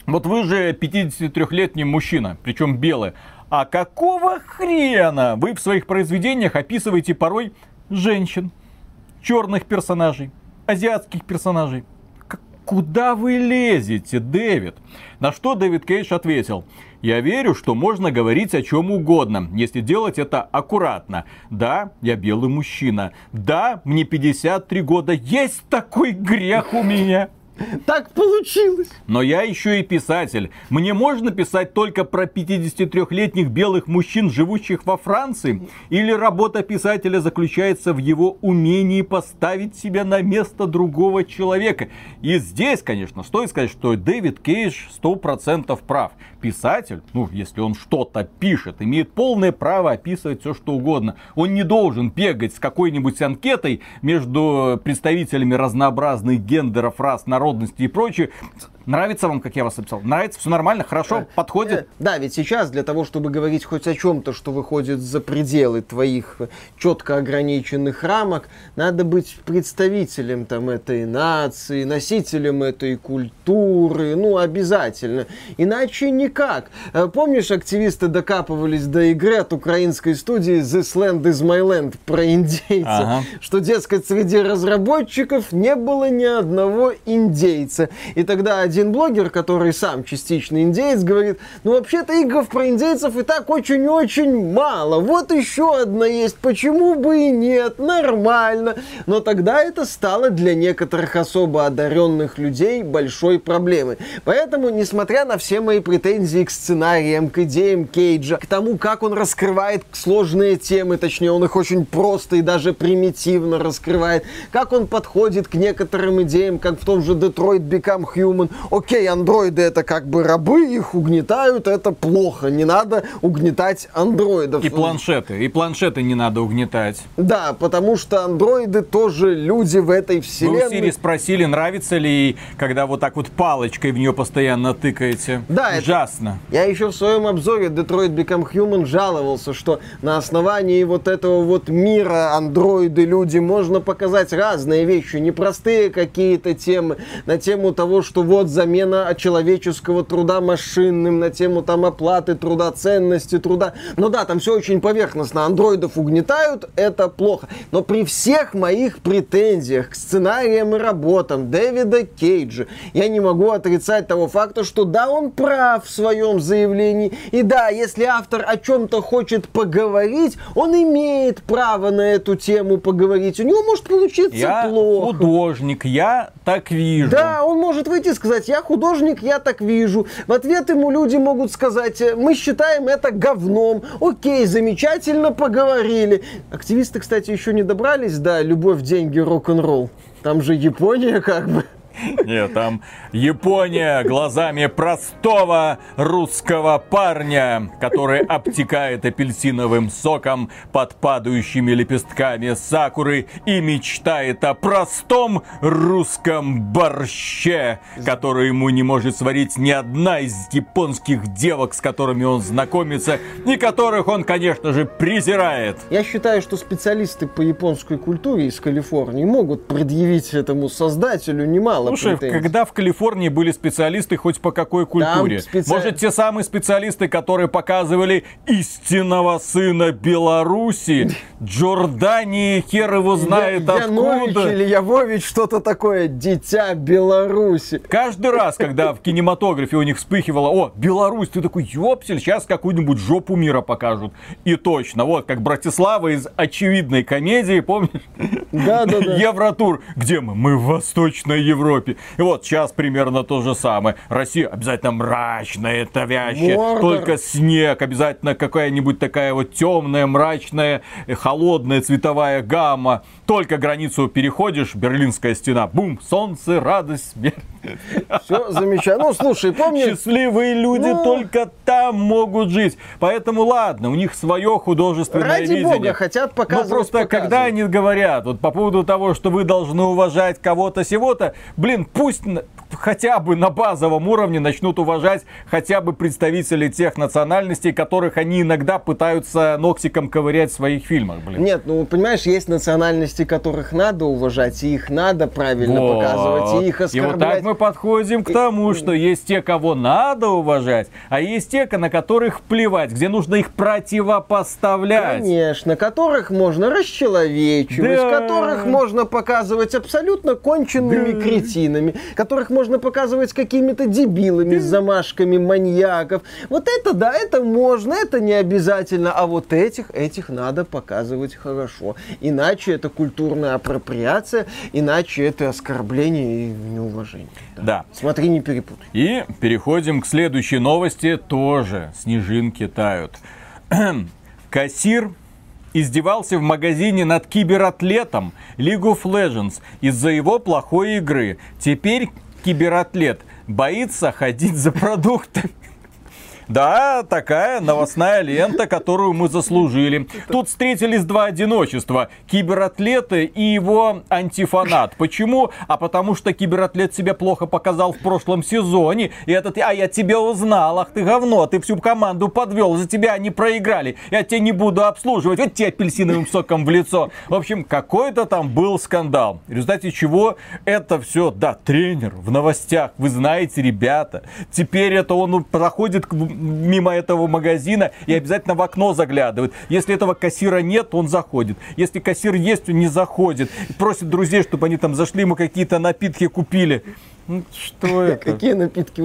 вот вы же 53-летний мужчина, причем белый. А какого хрена вы в своих произведениях описываете порой женщин, черных персонажей, азиатских персонажей? Куда вы лезете, Дэвид? На что Дэвид Кейдж ответил, я верю, что можно говорить о чем угодно, если делать это аккуратно. Да, я белый мужчина. Да, мне 53 года. Есть такой грех у меня. Так получилось. Но я еще и писатель. Мне можно писать только про 53-летних белых мужчин, живущих во Франции? Или работа писателя заключается в его умении поставить себя на место другого человека? И здесь, конечно, стоит сказать, что Дэвид Кейдж 100% прав. Писатель, ну, если он что-то пишет, имеет полное право описывать все, что угодно. Он не должен бегать с какой-нибудь анкетой между представителями разнообразных гендеров, рас, народов, народности и прочее. Нравится вам, как я вас описал? Нравится? Все нормально? Хорошо? Э, подходит? Э, да, ведь сейчас для того, чтобы говорить хоть о чем-то, что выходит за пределы твоих четко ограниченных рамок, надо быть представителем там этой нации, носителем этой культуры, ну, обязательно. Иначе никак. Э, помнишь, активисты докапывались до игры от украинской студии This Land is My Land про индейца? Ага. Что, дескать, среди разработчиков не было ни одного индейца. И тогда один один блогер, который сам частично индеец, говорит, ну вообще-то игр про индейцев и так очень-очень мало. Вот еще одна есть, почему бы и нет, нормально. Но тогда это стало для некоторых особо одаренных людей большой проблемой. Поэтому, несмотря на все мои претензии к сценариям, к идеям Кейджа, к тому, как он раскрывает сложные темы, точнее, он их очень просто и даже примитивно раскрывает, как он подходит к некоторым идеям, как в том же Detroit Become Human. Окей, андроиды это как бы рабы, их угнетают, это плохо, не надо угнетать андроидов. И планшеты, и планшеты не надо угнетать. Да, потому что андроиды тоже люди в этой вселенной. Вы у Сири спросили, нравится ли ей, когда вот так вот палочкой в нее постоянно тыкаете. Да, Ужасно. Это... Я еще в своем обзоре Detroit Become Human жаловался, что на основании вот этого вот мира андроиды, люди, можно показать разные вещи, непростые какие-то темы, на тему того, что вот замена человеческого труда машинным, на тему там оплаты труда, ценности труда. Ну да, там все очень поверхностно. Андроидов угнетают, это плохо. Но при всех моих претензиях к сценариям и работам Дэвида Кейджа, я не могу отрицать того факта, что да, он прав в своем заявлении. И да, если автор о чем-то хочет поговорить, он имеет право на эту тему поговорить. У него может получиться я плохо. художник, я так вижу. Да, он может выйти и сказать, я художник, я так вижу. В ответ ему люди могут сказать, мы считаем это говном. Окей, замечательно поговорили. Активисты, кстати, еще не добрались до любовь, деньги, рок-н-ролл. Там же Япония как бы. Нет, там Япония глазами простого русского парня, который обтекает апельсиновым соком под падающими лепестками сакуры и мечтает о простом русском борще, который ему не может сварить ни одна из японских девок, с которыми он знакомится, и которых он, конечно же, презирает. Я считаю, что специалисты по японской культуре из Калифорнии могут предъявить этому создателю немало Слушай, претензий. когда в Калифорнии были специалисты хоть по какой культуре? Специ... Может, те самые специалисты, которые показывали истинного сына Беларуси, Джордании, хер его знает я, откуда. Я или Явович, что-то такое, дитя Беларуси. Каждый раз, когда в кинематографе у них вспыхивало, о, Беларусь, ты такой, ёпсель, сейчас какую-нибудь жопу мира покажут. И точно, вот, как Братислава из очевидной комедии, помнишь? Да, да, да. Евротур. Где мы? Мы в Восточной Европе. И вот сейчас примерно то же самое. Россия обязательно мрачная, давящая. Мордор. Только снег, обязательно какая-нибудь такая вот темная, мрачная, холодная цветовая гамма. Только границу переходишь, Берлинская стена, бум, солнце, радость, смерть. Все замечательно. Ну, слушай, помни... Счастливые люди ну... только там могут жить. Поэтому ладно, у них свое художественное Ради видение. бога, хотят показывать, Но просто показывать. когда они говорят вот по поводу того, что вы должны уважать кого-то сего-то, блин, пусть хотя бы на базовом уровне начнут уважать хотя бы представителей тех национальностей, которых они иногда пытаются ногтиком ковырять в своих фильмах, блин. Нет, ну, понимаешь, есть национальности, которых надо уважать, и их надо правильно вот. показывать, и их оскорблять. И вот так мы подходим к тому, что есть те, кого надо уважать, а есть те, на которых плевать, где нужно их противопоставлять. Конечно, которых можно расчеловечивать, да. которых можно показывать абсолютно конченными да. кретинами, которых можно показывать какими-то дебилами с замашками маньяков. Вот это да, это можно, это не обязательно, а вот этих, этих надо показывать хорошо. Иначе это культурная апроприация, иначе это оскорбление и неуважение. Да. да. Смотри, не перепутай. И переходим к следующей новости. Тоже снежинки тают. *clears throat* Кассир издевался в магазине над кибератлетом League of Legends из-за его плохой игры. Теперь кибератлет боится ходить за продуктами. Да, такая новостная лента, которую мы заслужили. Тут встретились два одиночества. Кибератлеты и его антифанат. Почему? А потому что кибератлет себя плохо показал в прошлом сезоне. И этот, а я тебя узнал, ах ты говно, ты всю команду подвел, за тебя они проиграли. Я тебя не буду обслуживать. Вот тебе апельсиновым соком в лицо. В общем, какой-то там был скандал. В результате чего это все, да, тренер в новостях. Вы знаете, ребята, теперь это он проходит мимо этого магазина и обязательно в окно заглядывает. Если этого кассира нет, он заходит. Если кассир есть, он не заходит. Просит друзей, чтобы они там зашли, ему какие-то напитки купили. Ну, что *laughs* это? Какие напитки?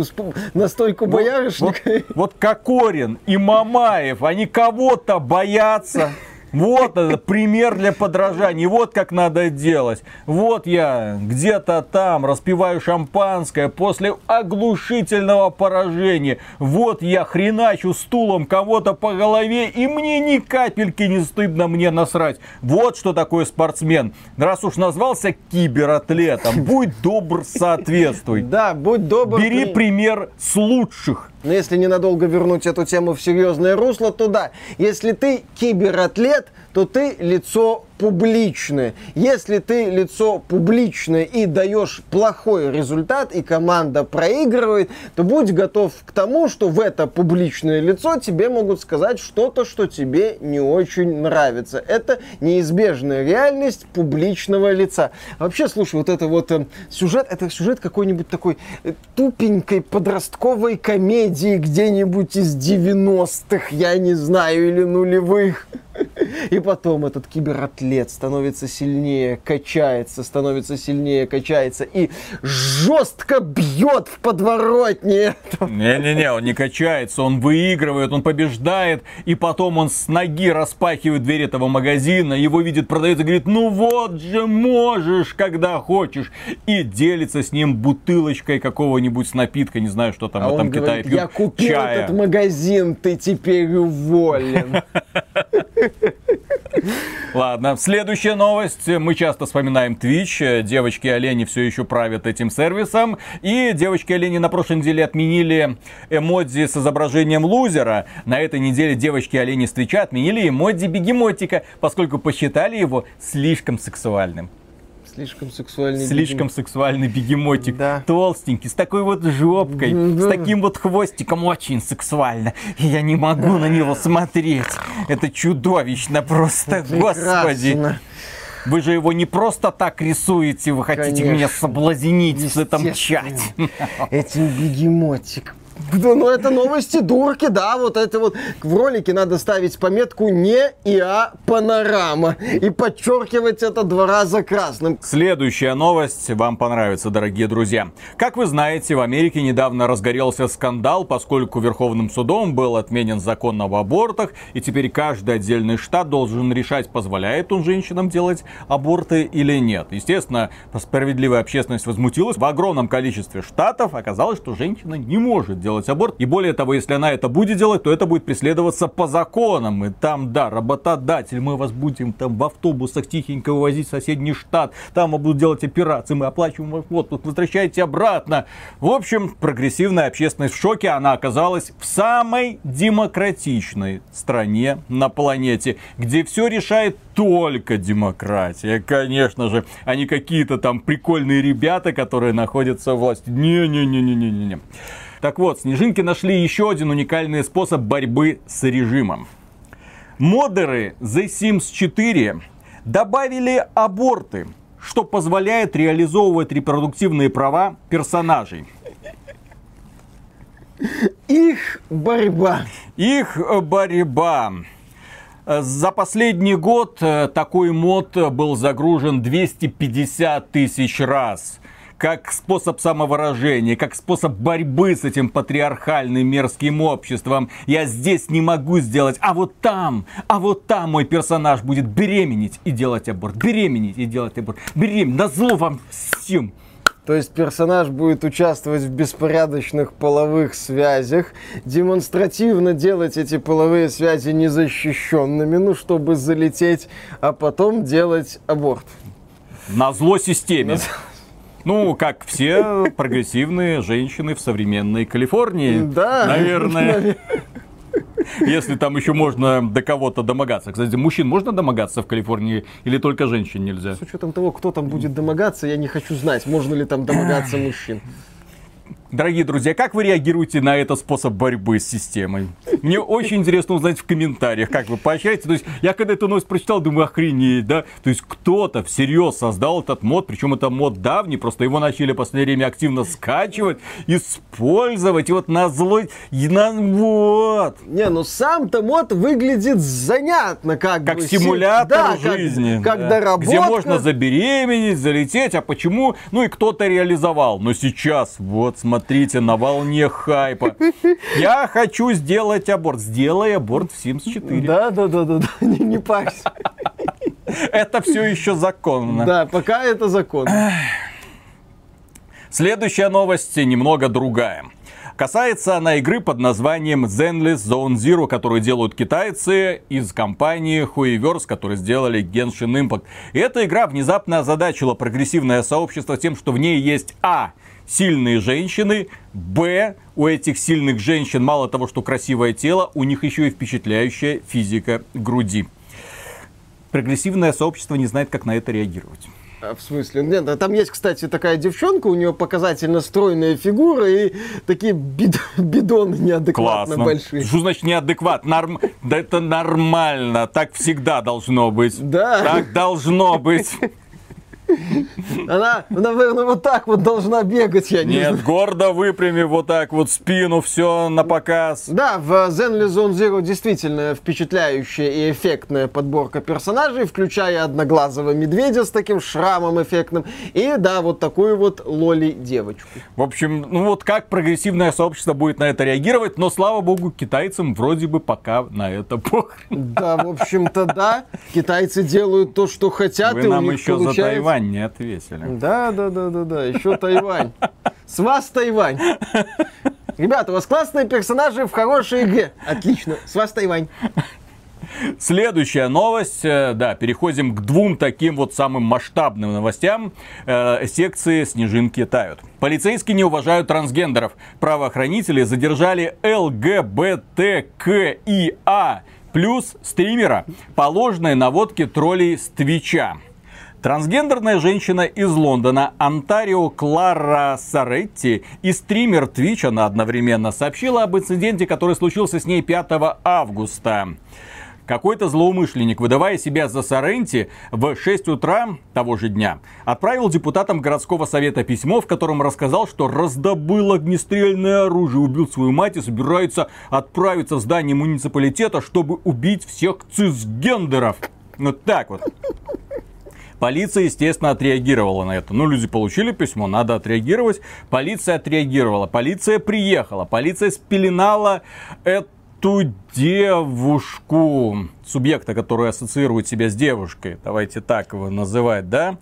Настойку Вот, боярышника? вот Кокорин и Мамаев, они кого-то боятся. Вот это пример для подражания. Вот как надо делать. Вот я где-то там распиваю шампанское после оглушительного поражения. Вот я хреначу стулом кого-то по голове, и мне ни капельки не стыдно мне насрать. Вот что такое спортсмен. Раз уж назвался кибератлетом, будь добр, соответствуй. Да, будь добр. Бери при- пример с лучших. Но если ненадолго вернуть эту тему в серьезное русло, то да, если ты кибератлет, то ты лицо публичное. Если ты лицо публичное и даешь плохой результат, и команда проигрывает, то будь готов к тому, что в это публичное лицо тебе могут сказать что-то, что тебе не очень нравится. Это неизбежная реальность публичного лица. Вообще, слушай, вот это вот э, сюжет, это сюжет какой-нибудь такой э, тупенькой подростковой комедии где-нибудь из 90-х, я не знаю, или нулевых. *laughs* И потом этот кибератлет становится сильнее, качается, становится сильнее, качается и жестко бьет в подворотне. Не-не-не, он не качается, он выигрывает, он побеждает, и потом он с ноги распахивает дверь этого магазина, его видит продавец и говорит, ну вот же можешь, когда хочешь, и делится с ним бутылочкой какого-нибудь напитка, не знаю, что там А в этом он Китае говорит, пьют, я купил чая. этот магазин, ты теперь уволен. *laughs* Ладно, следующая новость. Мы часто вспоминаем Twitch. Девочки-олени все еще правят этим сервисом. И девочки-олени на прошлой неделе отменили эмодзи с изображением лузера. На этой неделе девочки-олени с Твича отменили эмодзи бегемотика, поскольку посчитали его слишком сексуальным. Слишком сексуальный. Слишком сексуальный бегемотик. Да. Толстенький, с такой вот жопкой, с Да. таким вот хвостиком. Очень сексуально. И я не могу на него смотреть. Это чудовищно просто, господи. Прекрасно. Вы же его не просто так рисуете, вы хотите Конечно. меня соблазнить в этом Естественно. чате. Этим бегемотик. Да, ну это новости дурки, да, вот это вот в ролике надо ставить пометку не ИА панорама и подчеркивать это два раза красным. Следующая новость вам понравится, дорогие друзья. Как вы знаете, в Америке недавно разгорелся скандал, поскольку Верховным судом был отменен закон об абортах, и теперь каждый отдельный штат должен решать, позволяет он женщинам делать аборты или нет. Естественно, справедливая общественность возмутилась. В огромном количестве штатов оказалось, что женщина не может делать аборт. И более того, если она это будет делать, то это будет преследоваться по законам. И там, да, работодатель, мы вас будем там в автобусах тихенько вывозить в соседний штат. Там мы будут делать операции, мы оплачиваем ваш отпуск, возвращайте обратно. В общем, прогрессивная общественность в шоке. Она оказалась в самой демократичной стране на планете, где все решает только демократия, конечно же, а не какие-то там прикольные ребята, которые находятся в власти. Не-не-не-не-не-не. Так вот, снежинки нашли еще один уникальный способ борьбы с режимом. Модеры The Sims 4 добавили аборты, что позволяет реализовывать репродуктивные права персонажей. Их борьба. Их э, борьба. Э, За последний год э, такой мод был загружен 250 тысяч раз. Как способ самовыражения, как способ борьбы с этим патриархальным мерзким обществом. Я здесь не могу сделать, а вот там, а вот там мой персонаж будет беременеть и делать аборт. Беременеть и делать аборт. Беременеть. Назло вам всем. То есть персонаж будет участвовать в беспорядочных половых связях, демонстративно делать эти половые связи незащищенными, ну, чтобы залететь, а потом делать аборт. Назло системе. Ну, как все прогрессивные женщины в современной Калифорнии. Да. Наверное. Если там еще можно до кого-то домогаться. Кстати, мужчин можно домогаться в Калифорнии или только женщин нельзя? С учетом того, кто там будет домогаться, я не хочу знать, можно ли там домогаться мужчин. Дорогие друзья, как вы реагируете на этот способ борьбы с системой? Мне очень интересно узнать в комментариях, как вы поощряете. То есть, я когда эту новость прочитал, думаю, охренеть, да? То есть, кто-то всерьез создал этот мод, причем это мод давний, просто его начали в последнее время активно скачивать, использовать, и вот на злой, и на вот. Не, ну сам-то мод выглядит занятно, как, Как бы. симулятор Да, жизни. Как, как да. доработка. Где можно забеременеть, залететь, а почему? Ну и кто-то реализовал. Но сейчас, вот смотрите, на волне хайпа. Я хочу сделать аборт. Сделай аборт в Sims 4. Да, да, да, да, да, *laughs* не, не парься. Это все еще законно. Да, пока это закон. Следующая новость немного другая. Касается она игры под названием Zenless Zone Zero, которую делают китайцы из компании Huiverse, которые сделали Genshin Impact. И эта игра внезапно озадачила прогрессивное сообщество тем, что в ней есть А. Сильные женщины, Б. У этих сильных женщин мало того, что красивое тело, у них еще и впечатляющая физика груди. Прогрессивное сообщество не знает, как на это реагировать. А, В смысле? Нет, а там есть, кстати, такая девчонка, у нее показательно стройная фигура и такие бид- *laughs* бидоны неадекватно Классно. большие. Что значит неадекват? Норм... Да это нормально. Так всегда должно быть. Да. Так должно быть. *laughs* Она, наверное, вот так вот должна бегать, я не знаю. Нет, гордо выпрями вот так вот спину, все на показ. Да, в Zenly Zone Zero действительно впечатляющая и эффектная подборка персонажей, включая одноглазого медведя с таким шрамом эффектным, и, да, вот такую вот лоли-девочку. В общем, ну вот как прогрессивное сообщество будет на это реагировать, но слава богу, китайцам вроде бы пока на это похрен. Да, в общем-то, да, китайцы делают то, что хотят, Вы и у нам них еще за получается. Тайвань не ответили. Да, да, да, да, да, еще Тайвань. С вас Тайвань. Ребята, у вас классные персонажи в хорошей игре. Отлично. С вас Тайвань. Следующая новость, э, да, переходим к двум таким вот самым масштабным новостям. Э, секции снежинки тают. Полицейские не уважают трансгендеров. Правоохранители задержали ЛГБТКИА плюс стримера по ложной наводке троллей с Твича. Трансгендерная женщина из Лондона Онтарио Клара Саретти и стример Твича она одновременно сообщила об инциденте, который случился с ней 5 августа. Какой-то злоумышленник, выдавая себя за Соренти, в 6 утра того же дня отправил депутатам городского совета письмо, в котором рассказал, что раздобыл огнестрельное оружие, убил свою мать и собирается отправиться в здание муниципалитета, чтобы убить всех цисгендеров. Вот так вот. Полиция, естественно, отреагировала на это. Ну, люди получили письмо, надо отреагировать. Полиция отреагировала. Полиция приехала. Полиция спеленала эту девушку. Субъекта, который ассоциирует себя с девушкой. Давайте так его называть, да?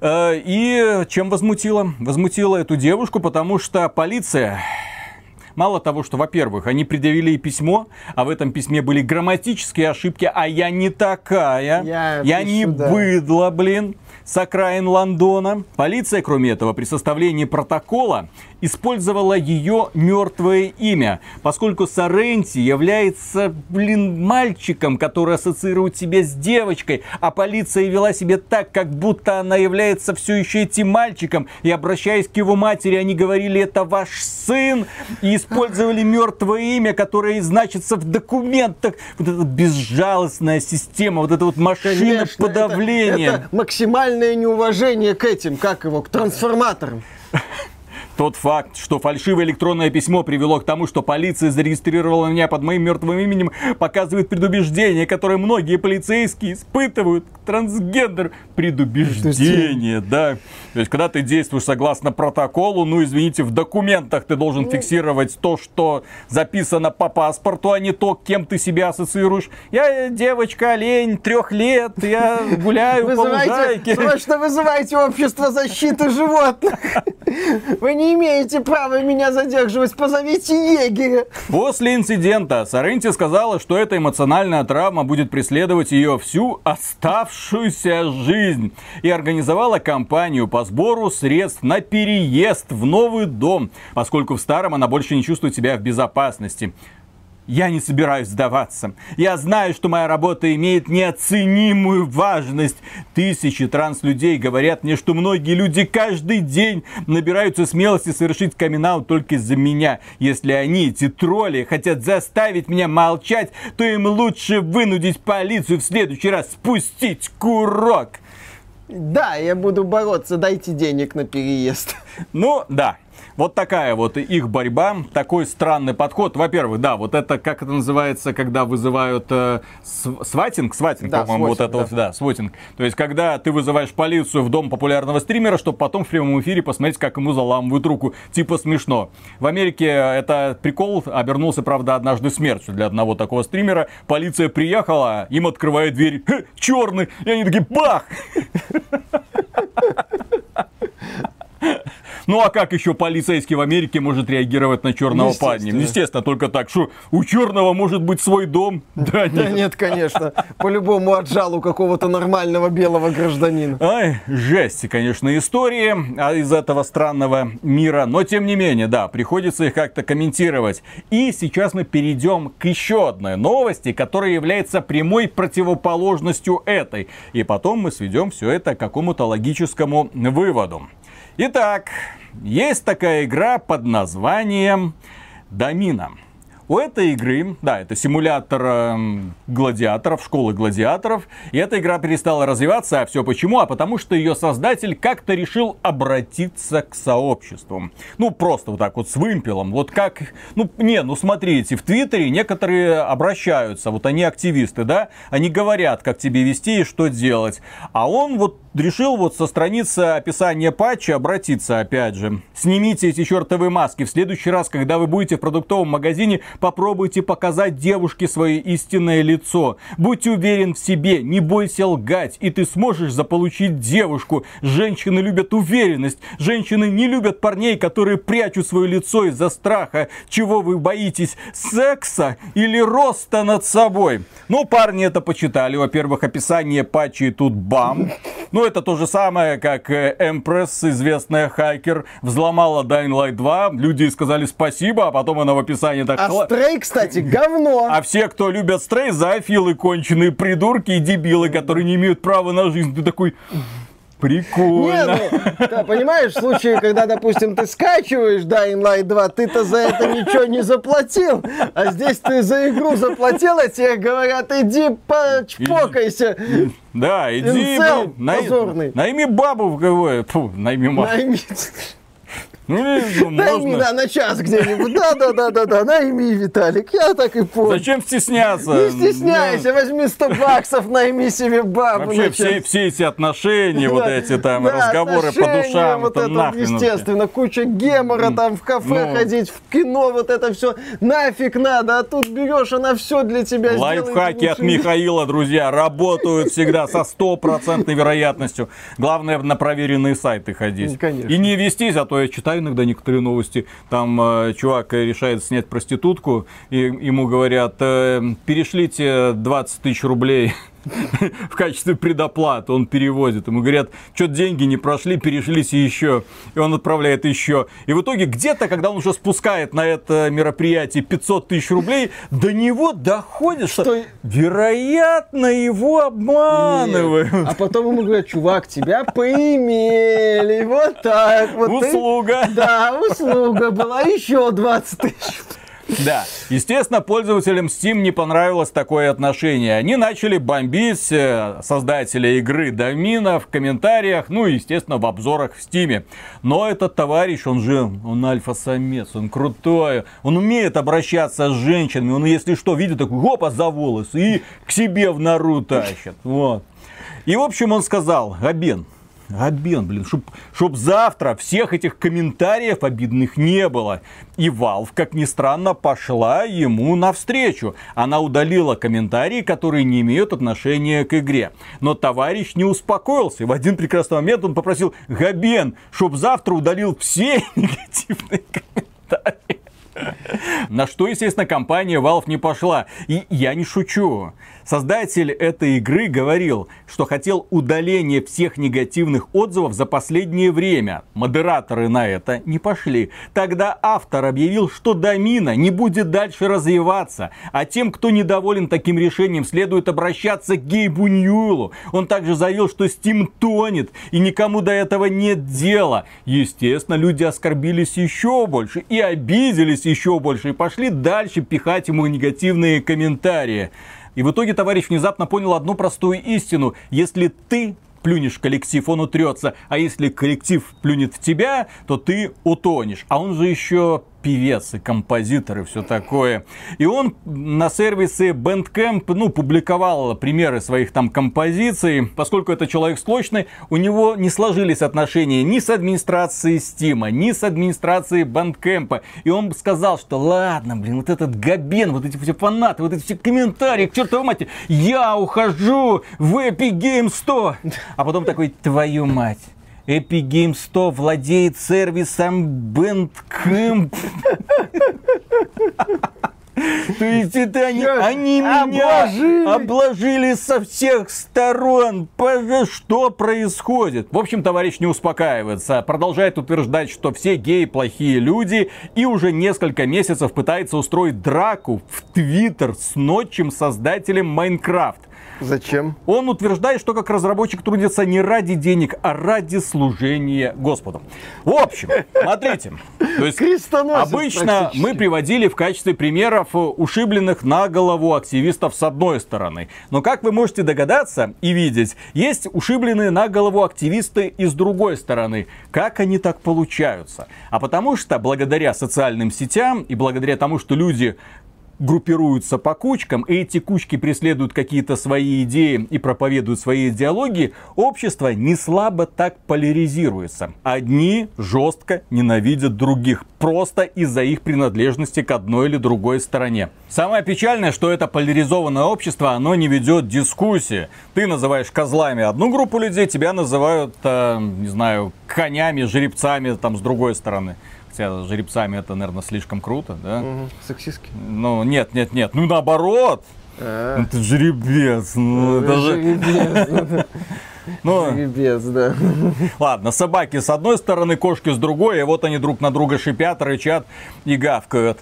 Э, И чем возмутила? Возмутила эту девушку, потому что полиция Мало того, что, во-первых, они предъявили письмо, а в этом письме были грамматические ошибки, а я не такая, Я не пишу, да. быдло, блин, с окраин Лондона. Полиция, кроме этого, при составлении протокола использовала ее мертвое имя, поскольку Соренти является, блин, мальчиком, который ассоциирует себя с девочкой, а полиция вела себя так, как будто она является все еще этим мальчиком, и обращаясь к его матери, они говорили, это ваш сын, и использовали мертвое имя, которое значится в документах. Вот эта безжалостная система, вот эта вот машина Конечно, подавления. Это, это максимальное неуважение к этим, как его, к трансформаторам. Тот факт, что фальшивое электронное письмо привело к тому, что полиция зарегистрировала меня под моим мертвым именем, показывает предубеждение, которое многие полицейские испытывают к трансгендер. Предубеждение, да. То есть, когда ты действуешь согласно протоколу, ну, извините, в документах ты должен фиксировать то, что записано по паспорту, а не то, кем ты себя ассоциируешь. Я девочка, олень, трех лет, я *laughs* гуляю по Вызывайте, лужайке. срочно вызывайте общество защиты животных. *laughs* Вы не имеете права меня задерживать, позовите егеря. После инцидента Саренти сказала, что эта эмоциональная травма будет преследовать ее всю оставшуюся жизнь. И организовала кампанию по сбору средств на переезд в новый дом, поскольку в старом она больше не чувствует себя в безопасности. я не собираюсь сдаваться. Я знаю, что моя работа имеет неоценимую важность. Тысячи транслюдей говорят мне, что многие люди каждый день набираются смелости совершить камин только из-за меня. Если они, эти тролли, хотят заставить меня молчать, то им лучше вынудить полицию в следующий раз спустить курок. Да, я буду бороться, дайте денег на переезд. Ну, да, вот такая вот их борьба, такой странный подход. Во-первых, да, вот это, как это называется, когда вызывают э, сватинг, сватинг, да, по-моему, вот это да. вот, да, сватинг. То есть, когда ты вызываешь полицию в дом популярного стримера, чтобы потом в прямом эфире посмотреть, как ему заламывают руку. Типа смешно. В Америке это прикол обернулся, правда, однажды смертью для одного такого стримера. Полиция приехала, им открывает дверь, черный, и они такие, бах! *laughs* Ну а как еще полицейский в Америке может реагировать на черного парня? Естественно, только так, что у черного может быть свой дом. *laughs* Да нет. Да нет, конечно. По-любому отжалу какого-то нормального белого гражданина. Ай, жесть, конечно, истории а из этого странного мира. Но тем не менее, да, приходится их как-то комментировать. И сейчас мы перейдем к еще одной новости, которая является прямой противоположностью этой. И потом мы сведем все это к какому-то логическому выводу. Итак, есть такая игра под названием Домина. У этой игры, да, это симулятор э, гладиаторов, школы гладиаторов, и эта игра перестала развиваться, а все почему? А потому что ее создатель как-то решил обратиться к сообществу. Ну, просто вот так вот с вымпелом. Вот как, ну, не, ну смотрите, в Твиттере некоторые обращаются, вот они активисты, да, они говорят, как тебе вести и что делать. А он вот решил вот со страницы описания патча обратиться опять же. Снимите эти чертовые маски. В следующий раз, когда вы будете в продуктовом магазине, попробуйте показать девушке свое истинное лицо. Будь уверен в себе, не бойся лгать, и ты сможешь заполучить девушку. Женщины любят уверенность. Женщины не любят парней, которые прячут свое лицо из-за страха. Чего вы боитесь? Секса или роста над собой? Ну, парни это почитали. Во-первых, описание патча и тут бам. Ну, это то же самое, как э, Empress, известная хакер, взломала Dying Light 2. Люди сказали спасибо, а потом она в описании так... А Стрей, кстати, говно. *laughs* А все, кто любят Стрей, зоофилы конченые придурки и дебилы, которые не имеют права на жизнь. Ты такой... Прикольно. Не, ну, да, понимаешь, в случае, когда, допустим, ты скачиваешь Dying Light 2, ты-то за это ничего не заплатил, а здесь ты за игру заплатил, а тебе говорят, иди почпокайся. Да, иди, Инцел, най, найми бабу в ГВ. Фу, найми маму. Найми... Ну, Найми, да, на час где-нибудь. Да, да, да, да, да, найми, Виталик, я так и понял. Зачем стесняться? Не стесняйся, возьми 100 баксов, найми себе бабу. Вообще все, все эти отношения, вот эти там разговоры по душам, вот это, естественно, куча гемора там в кафе ну. ходить, в кино, вот это все нафиг надо, а тут берешь, она все для тебя Лайфхаки от Михаила, друзья, работают всегда со стопроцентной вероятностью. Главное на проверенные сайты ходить. И не вестись, а то я читаю читаю иногда некоторые новости, там э, чувак решает снять проститутку, и ему говорят, э, перешлите 20 тысяч рублей *laughs* в качестве предоплаты он перевозит. Ему говорят, что деньги не прошли, перешлись еще. И он отправляет еще. И в итоге где-то, когда он уже спускает на это мероприятие 500 тысяч рублей, до него доходит, что, что вероятно его обманывают. Нет. А потом ему говорят, чувак, тебя поимели. Вот так вот. Услуга. Ты... Да, услуга была еще 20 тысяч. Да, естественно, пользователям Steam не понравилось такое отношение. Они начали бомбить э, создателя игры Домина в комментариях, ну и, естественно, в обзорах в Steam. Но этот товарищ, он же, он альфа-самец, он крутой, он умеет обращаться с женщинами, он, если что, видит такой, опа, за волосы и к себе в нору тащит. Вот. И, в общем, он сказал, Габен, Обмен, блин, чтоб, чтоб завтра всех этих комментариев обидных не было. И Valve, как ни странно, пошла ему навстречу. Она удалила комментарии, которые не имеют отношения к игре. Но товарищ не успокоился. В один прекрасный момент он попросил Габен, чтоб завтра удалил все *laughs* негативные комментарии. На что, естественно, компания Valve не пошла. И я не шучу. Создатель этой игры говорил, что хотел удаления всех негативных отзывов за последнее время. Модераторы на это не пошли. Тогда автор объявил, что домина не будет дальше развиваться, а тем, кто недоволен таким решением, следует обращаться к Гейбу Ньюэлу. Он также заявил, что Steam тонет и никому до этого нет дела. Естественно, люди оскорбились еще больше и обиделись еще больше и пошли дальше пихать ему негативные комментарии. И в итоге товарищ внезапно понял одну простую истину. Если ты плюнешь в коллектив, он утрется. А если коллектив плюнет в тебя, то ты утонешь. А он же еще певец и композитор и все такое. И он на сервисе Bandcamp, ну, публиковал примеры своих там композиций. Поскольку это человек склочный, у него не сложились отношения ни с администрацией Steam, ни с администрацией Bandcamp. И он сказал, что ладно, блин, вот этот Габен, вот эти все фанаты, вот эти все комментарии, к чертовой матери, я ухожу в Epic Games 100. А потом такой, твою мать. Epic Games 100 владеет сервисом Bandcamp. *laughs* То есть это они, они меня Обложили. обложили со всех сторон. Что происходит? В общем, товарищ не успокаивается. Продолжает утверждать, что все геи плохие люди. И уже несколько месяцев пытается устроить драку в Твиттер с ночим создателем Майнкрафт. Зачем? Он утверждает, что как разработчик трудится не ради денег, а ради служения Господу. В общем, смотрите. То есть Обычно мы приводили в качестве примеров ушибленных на голову активистов с одной стороны. Но как вы можете догадаться и видеть, есть ушибленные на голову активисты и с другой стороны. Как они так получаются? А потому что благодаря социальным сетям и благодаря тому, что люди группируются по кучкам, и эти кучки преследуют какие-то свои идеи и проповедуют свои идеологии, общество не слабо так поляризируется. Одни жестко ненавидят других, просто из-за их принадлежности к одной или другой стороне. Самое печальное, что это поляризованное общество, оно не ведет дискуссии. Ты называешь козлами одну группу людей, тебя называют, э, не знаю, конями, жеребцами там с другой стороны. Хотя с жеребцами это, наверное, слишком круто, да? Мгм. Сексистский. Ну, нет, нет, нет. Ну, наоборот. А, Это жеребец. Ну, это же... жеребец, Ну, *laughs* жеребец, да. *laughs* ладно, собаки с одной стороны, кошки с другой, и вот они друг на друга шипят, рычат и гавкают.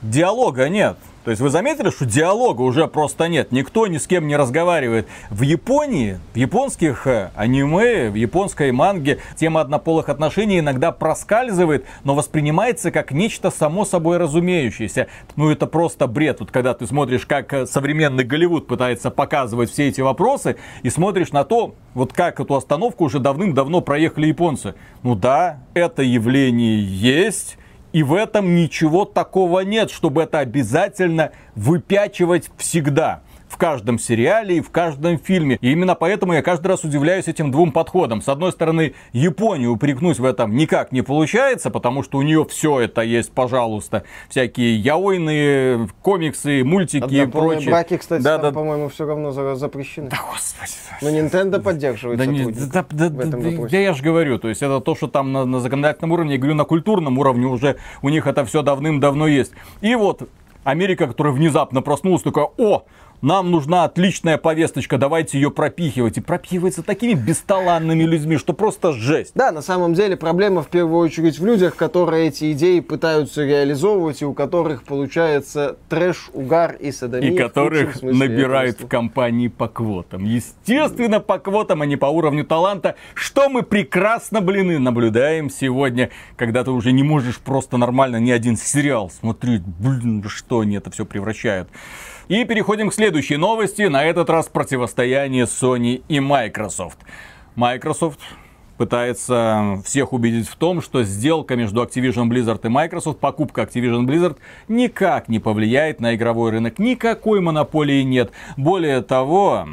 Диалога нет. То есть вы заметили, что диалога уже просто нет. Никто ни с кем не разговаривает. В Японии, в японских э, аниме, в японской манге тема однополых отношений иногда проскальзывает, но воспринимается как нечто само собой разумеющееся. Ну это просто бред. Вот когда ты смотришь, как э, современный Голливуд пытается показывать все эти вопросы, и смотришь на то, вот как эту остановку уже давным-давно проехали японцы. Ну да, это явление есть. И в этом ничего такого нет, чтобы это обязательно выпячивать всегда. В каждом сериале и в каждом фильме. И именно поэтому я каждый раз удивляюсь этим двум подходам. С одной стороны, Японию упрекнуть в этом никак не получается, потому что у нее все это есть, пожалуйста. Всякие яойные комиксы, мультики и прочее. браки, кстати, да, там, да, по-моему, все равно за- запрещены. да, господи. Но Nintendo поддерживает Да, не- да, да, в да, этом да, вопросе. да я же говорю, то есть это то, что там на, на законодательном уровне, я говорю, на культурном уровне уже у них это все давным-давно есть. И вот Америка, которая внезапно проснулась, такая, о, нам нужна отличная повесточка, давайте ее пропихивать. И пропихивается такими бесталанными людьми, что просто жесть. Да, на самом деле проблема в первую очередь в людях, которые эти идеи пытаются реализовывать, и у которых получается трэш, угар и садомия. И которых набирают в компании по квотам. Естественно, по квотам, а не по уровню таланта, что мы прекрасно, блин, и наблюдаем сегодня, когда ты уже не можешь просто нормально ни один сериал смотреть. Блин, что они это все превращают. И переходим к следующей новости. На этот раз противостояние Sony и Microsoft. Microsoft пытается всех убедить в том, что сделка между Activision Blizzard и Microsoft, покупка Activision Blizzard никак не повлияет на игровой рынок. Никакой монополии нет. Более того,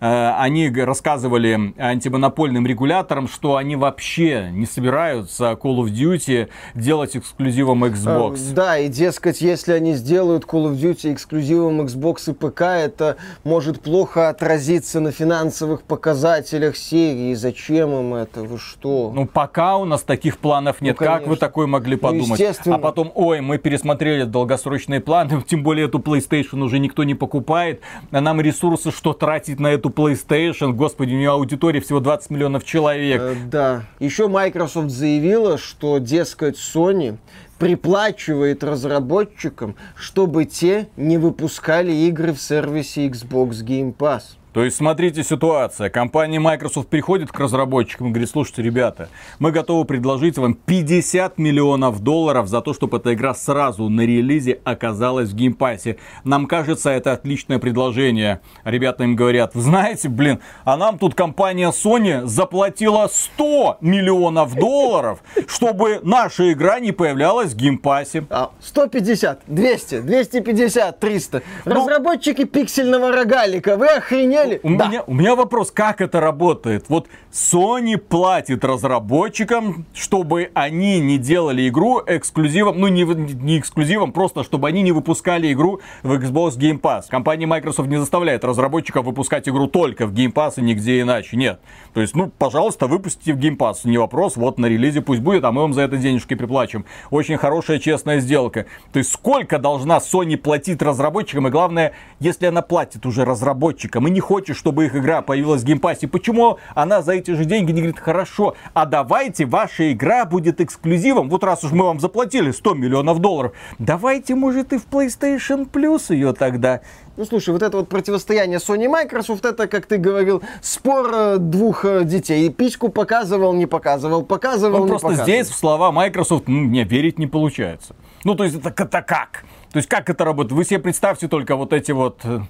они рассказывали антимонопольным регуляторам, что они вообще не собираются Call of Duty делать эксклюзивом Xbox. Э, да, и дескать, если они сделают Call of Duty эксклюзивом Xbox и ПК, это может плохо отразиться на финансовых показателях серии. Зачем им это? Вы что? Ну, пока у нас таких планов нет. Ну, как вы такое могли ну, подумать? Ну, а потом, ой, мы пересмотрели долгосрочные планы, *laughs* тем более эту PlayStation уже никто не покупает, а нам ресурсы, что тратить на эту PlayStation, господи, у нее аудитория всего 20 миллионов человек. Э, да. Еще Microsoft заявила, что, дескать, Sony приплачивает разработчикам, чтобы те не выпускали игры в сервисе Xbox Game Pass. То есть, смотрите ситуация. Компания Microsoft приходит к разработчикам и говорит, слушайте, ребята, мы готовы предложить вам 50 миллионов долларов за то, чтобы эта игра сразу на релизе оказалась в Game Pass е. Нам кажется, это отличное предложение. Ребята им говорят, знаете, блин, а нам тут компания Sony заплатила 100 миллионов долларов, чтобы наша игра не появлялась в Game Pass е. 150, 200, 250, 300. Ну, Разработчики пиксельного рогалика, вы охренели? Деле... У, да. меня, у меня вопрос, как это работает? Вот Sony платит разработчикам, чтобы они не делали игру эксклюзивом, ну не, не эксклюзивом, просто чтобы они не выпускали игру в Xbox Game Pass. Компания Microsoft не заставляет разработчиков выпускать игру только в Game Pass и нигде иначе. Нет. То есть, ну, пожалуйста, выпустите в Game Pass. Не вопрос, вот на релизе пусть будет, а мы вам за это денежки приплачем. Очень хорошая, честная сделка. То есть, сколько должна Sony платить разработчикам? И главное, если она платит уже разработчикам и не хочет, чтобы их игра появилась в Game Pass е, почему она за эти же деньги не говорит, хорошо, а давайте ваша игра будет эксклюзивом, вот раз уж мы вам заплатили 100 миллионов долларов, давайте, может, и в PlayStation Plus ее тогда. Ну, слушай, вот это вот противостояние Sony и Microsoft, это, как ты говорил, спор э, двух э, детей. И пичку показывал, не показывал, показывал, ну, не просто показывал. здесь в слова Microsoft, ну, мне верить не получается. Ну, то есть, это, это как? То есть, как это работает? Вы себе представьте только вот эти вот э,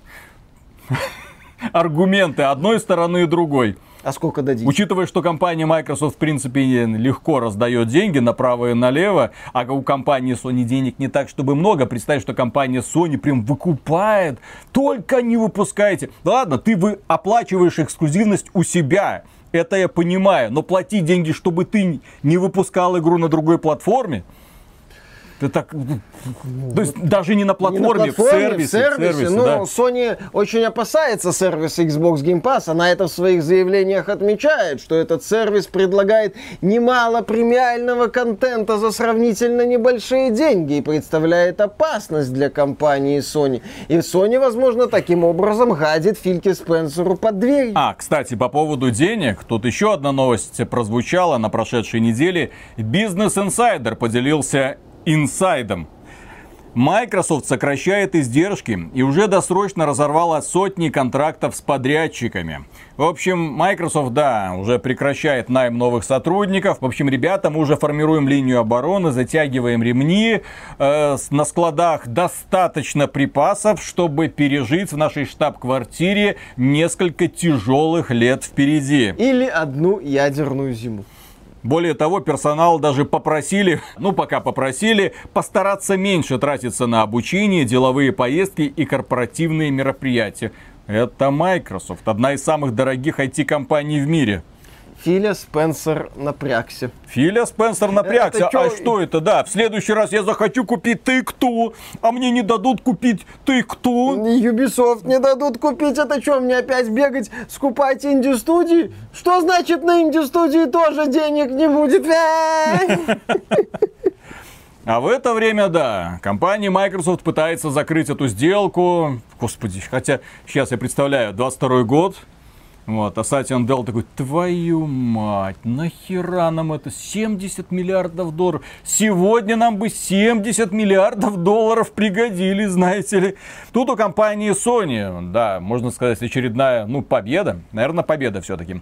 *laughs* аргументы одной стороны и другой. А сколько дадите? Учитывая, что компания Microsoft, в принципе, легко раздает деньги направо и налево, а у компании Sony денег не так, чтобы много, представь, что компания Sony прям выкупает, только не выпускайте. Да ладно, ты вы оплачиваешь эксклюзивность у себя, это я понимаю, но плати деньги, чтобы ты не выпускал игру на другой платформе, ты так, то есть даже не на платформе, не на платформе в сервисе. В сервисе, сервисе ну, да. Sony очень опасается сервиса Xbox Game Pass. Она это в своих заявлениях отмечает, что этот сервис предлагает немало премиального контента за сравнительно небольшие деньги и представляет опасность для компании Sony. И Sony, возможно, таким образом гадит Фильке Спенсеру под дверь. А, кстати, по поводу денег, тут еще одна новость прозвучала на прошедшей неделе. Бизнес Инсайдер поделился инсайдом. Microsoft сокращает издержки и уже досрочно разорвала сотни контрактов с подрядчиками. В общем, Microsoft, да, уже прекращает найм новых сотрудников. В общем, ребята, мы уже формируем линию обороны, затягиваем ремни. Э, на складах достаточно припасов, чтобы пережить в нашей штаб-квартире несколько тяжелых лет впереди. Или одну ядерную зиму. Более того, персонал даже попросили, ну пока попросили, постараться меньше тратиться на обучение, деловые поездки и корпоративные мероприятия. Это Microsoft, одна из самых дорогих IT-компаний в мире. Филя Спенсер напрягся. Филя Спенсер напрягся. Это а что это, да? В следующий раз я захочу купить ты кто? А мне не дадут купить ты кто? Ubisoft не дадут купить. Это что, мне опять бегать, скупать инди-студии? Что значит на инди-студии тоже денег не будет? А в это время, да, компания Microsoft пытается закрыть эту сделку. Господи, хотя сейчас я представляю, 22 год, вот, а Сатья Дел такой, твою мать, нахера нам это 70 миллиардов долларов? Сегодня нам бы 70 миллиардов долларов пригодились, знаете ли. Тут у компании Sony, да, можно сказать, очередная, ну, победа, наверное, победа все-таки.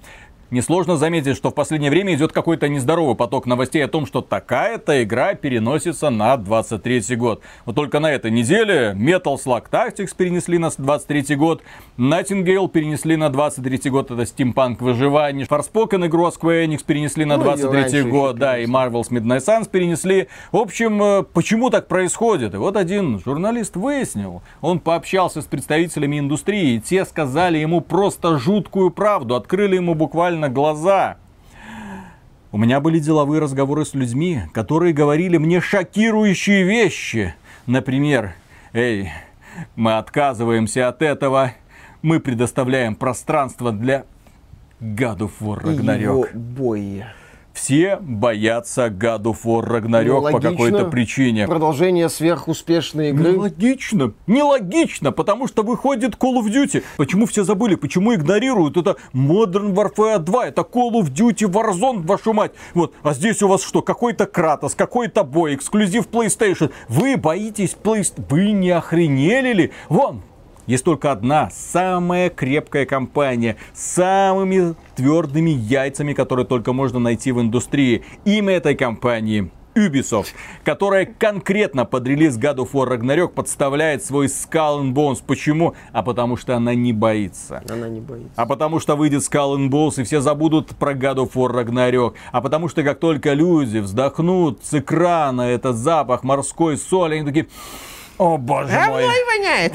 Несложно заметить, что в последнее время идет какой-то нездоровый поток новостей о том, что такая-то игра переносится на 23 год. Вот только на этой неделе Metal Slug Tactics перенесли на 23 год, Nightingale перенесли на 23 год, это Steampunk выживание, Forspoken игру Square Enix перенесли на 23 ну, год, да, и Marvel's Midnight Suns перенесли. В общем, э, почему так происходит? И вот один журналист выяснил, он пообщался с представителями индустрии, и те сказали ему просто жуткую правду, открыли ему буквально буквально глаза. У меня были деловые разговоры с людьми, которые говорили мне шокирующие вещи. Например, эй, мы отказываемся от этого, мы предоставляем пространство для God of War Ragnarok. Его бои. Все боятся God of War Ragnarok ну, по какой-то причине. Продолжение сверхуспешной игры. Нелогично. Нелогично, потому что выходит Call of Duty. Почему все забыли? Почему игнорируют? Это Modern Warfare 2, это Call of Duty Warzone, вашу мать. Вот, а здесь у вас что? Какой-то Кратос, какой-то бой, эксклюзив PlayStation. Вы боитесь PlayStation? Вы не охренели ли? Вон, есть только одна, самая крепкая компания, с самыми твердыми яйцами, которые только можно найти в индустрии. Имя этой компании Ubisoft, которая конкретно под релиз God of War Ragnarok подставляет свой Skull and Bones. Почему? А потому что она не боится. Она не боится. А потому что выйдет Skull and Bones и все забудут про God of War Ragnarok. А потому что как только люди вздохнут с экрана этот запах морской соли, они такие... О, боже мой. Говной воняет.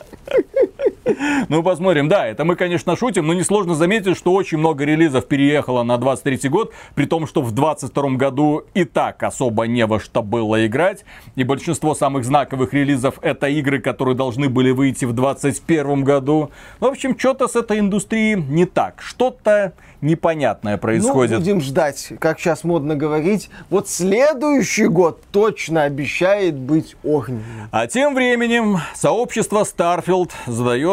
Ну, посмотрим. Да, это мы, конечно, шутим, но несложно заметить, что очень много релизов переехало на 23 год, при том, что в 22 году и так особо не во что было играть. И большинство самых знаковых релизов это игры, которые должны были выйти в 21 году. В общем, что-то с этой индустрией не так. Что-то непонятное происходит. Ну, будем ждать, как сейчас модно говорить. Вот следующий год точно обещает быть огненным. А тем временем сообщество Starfield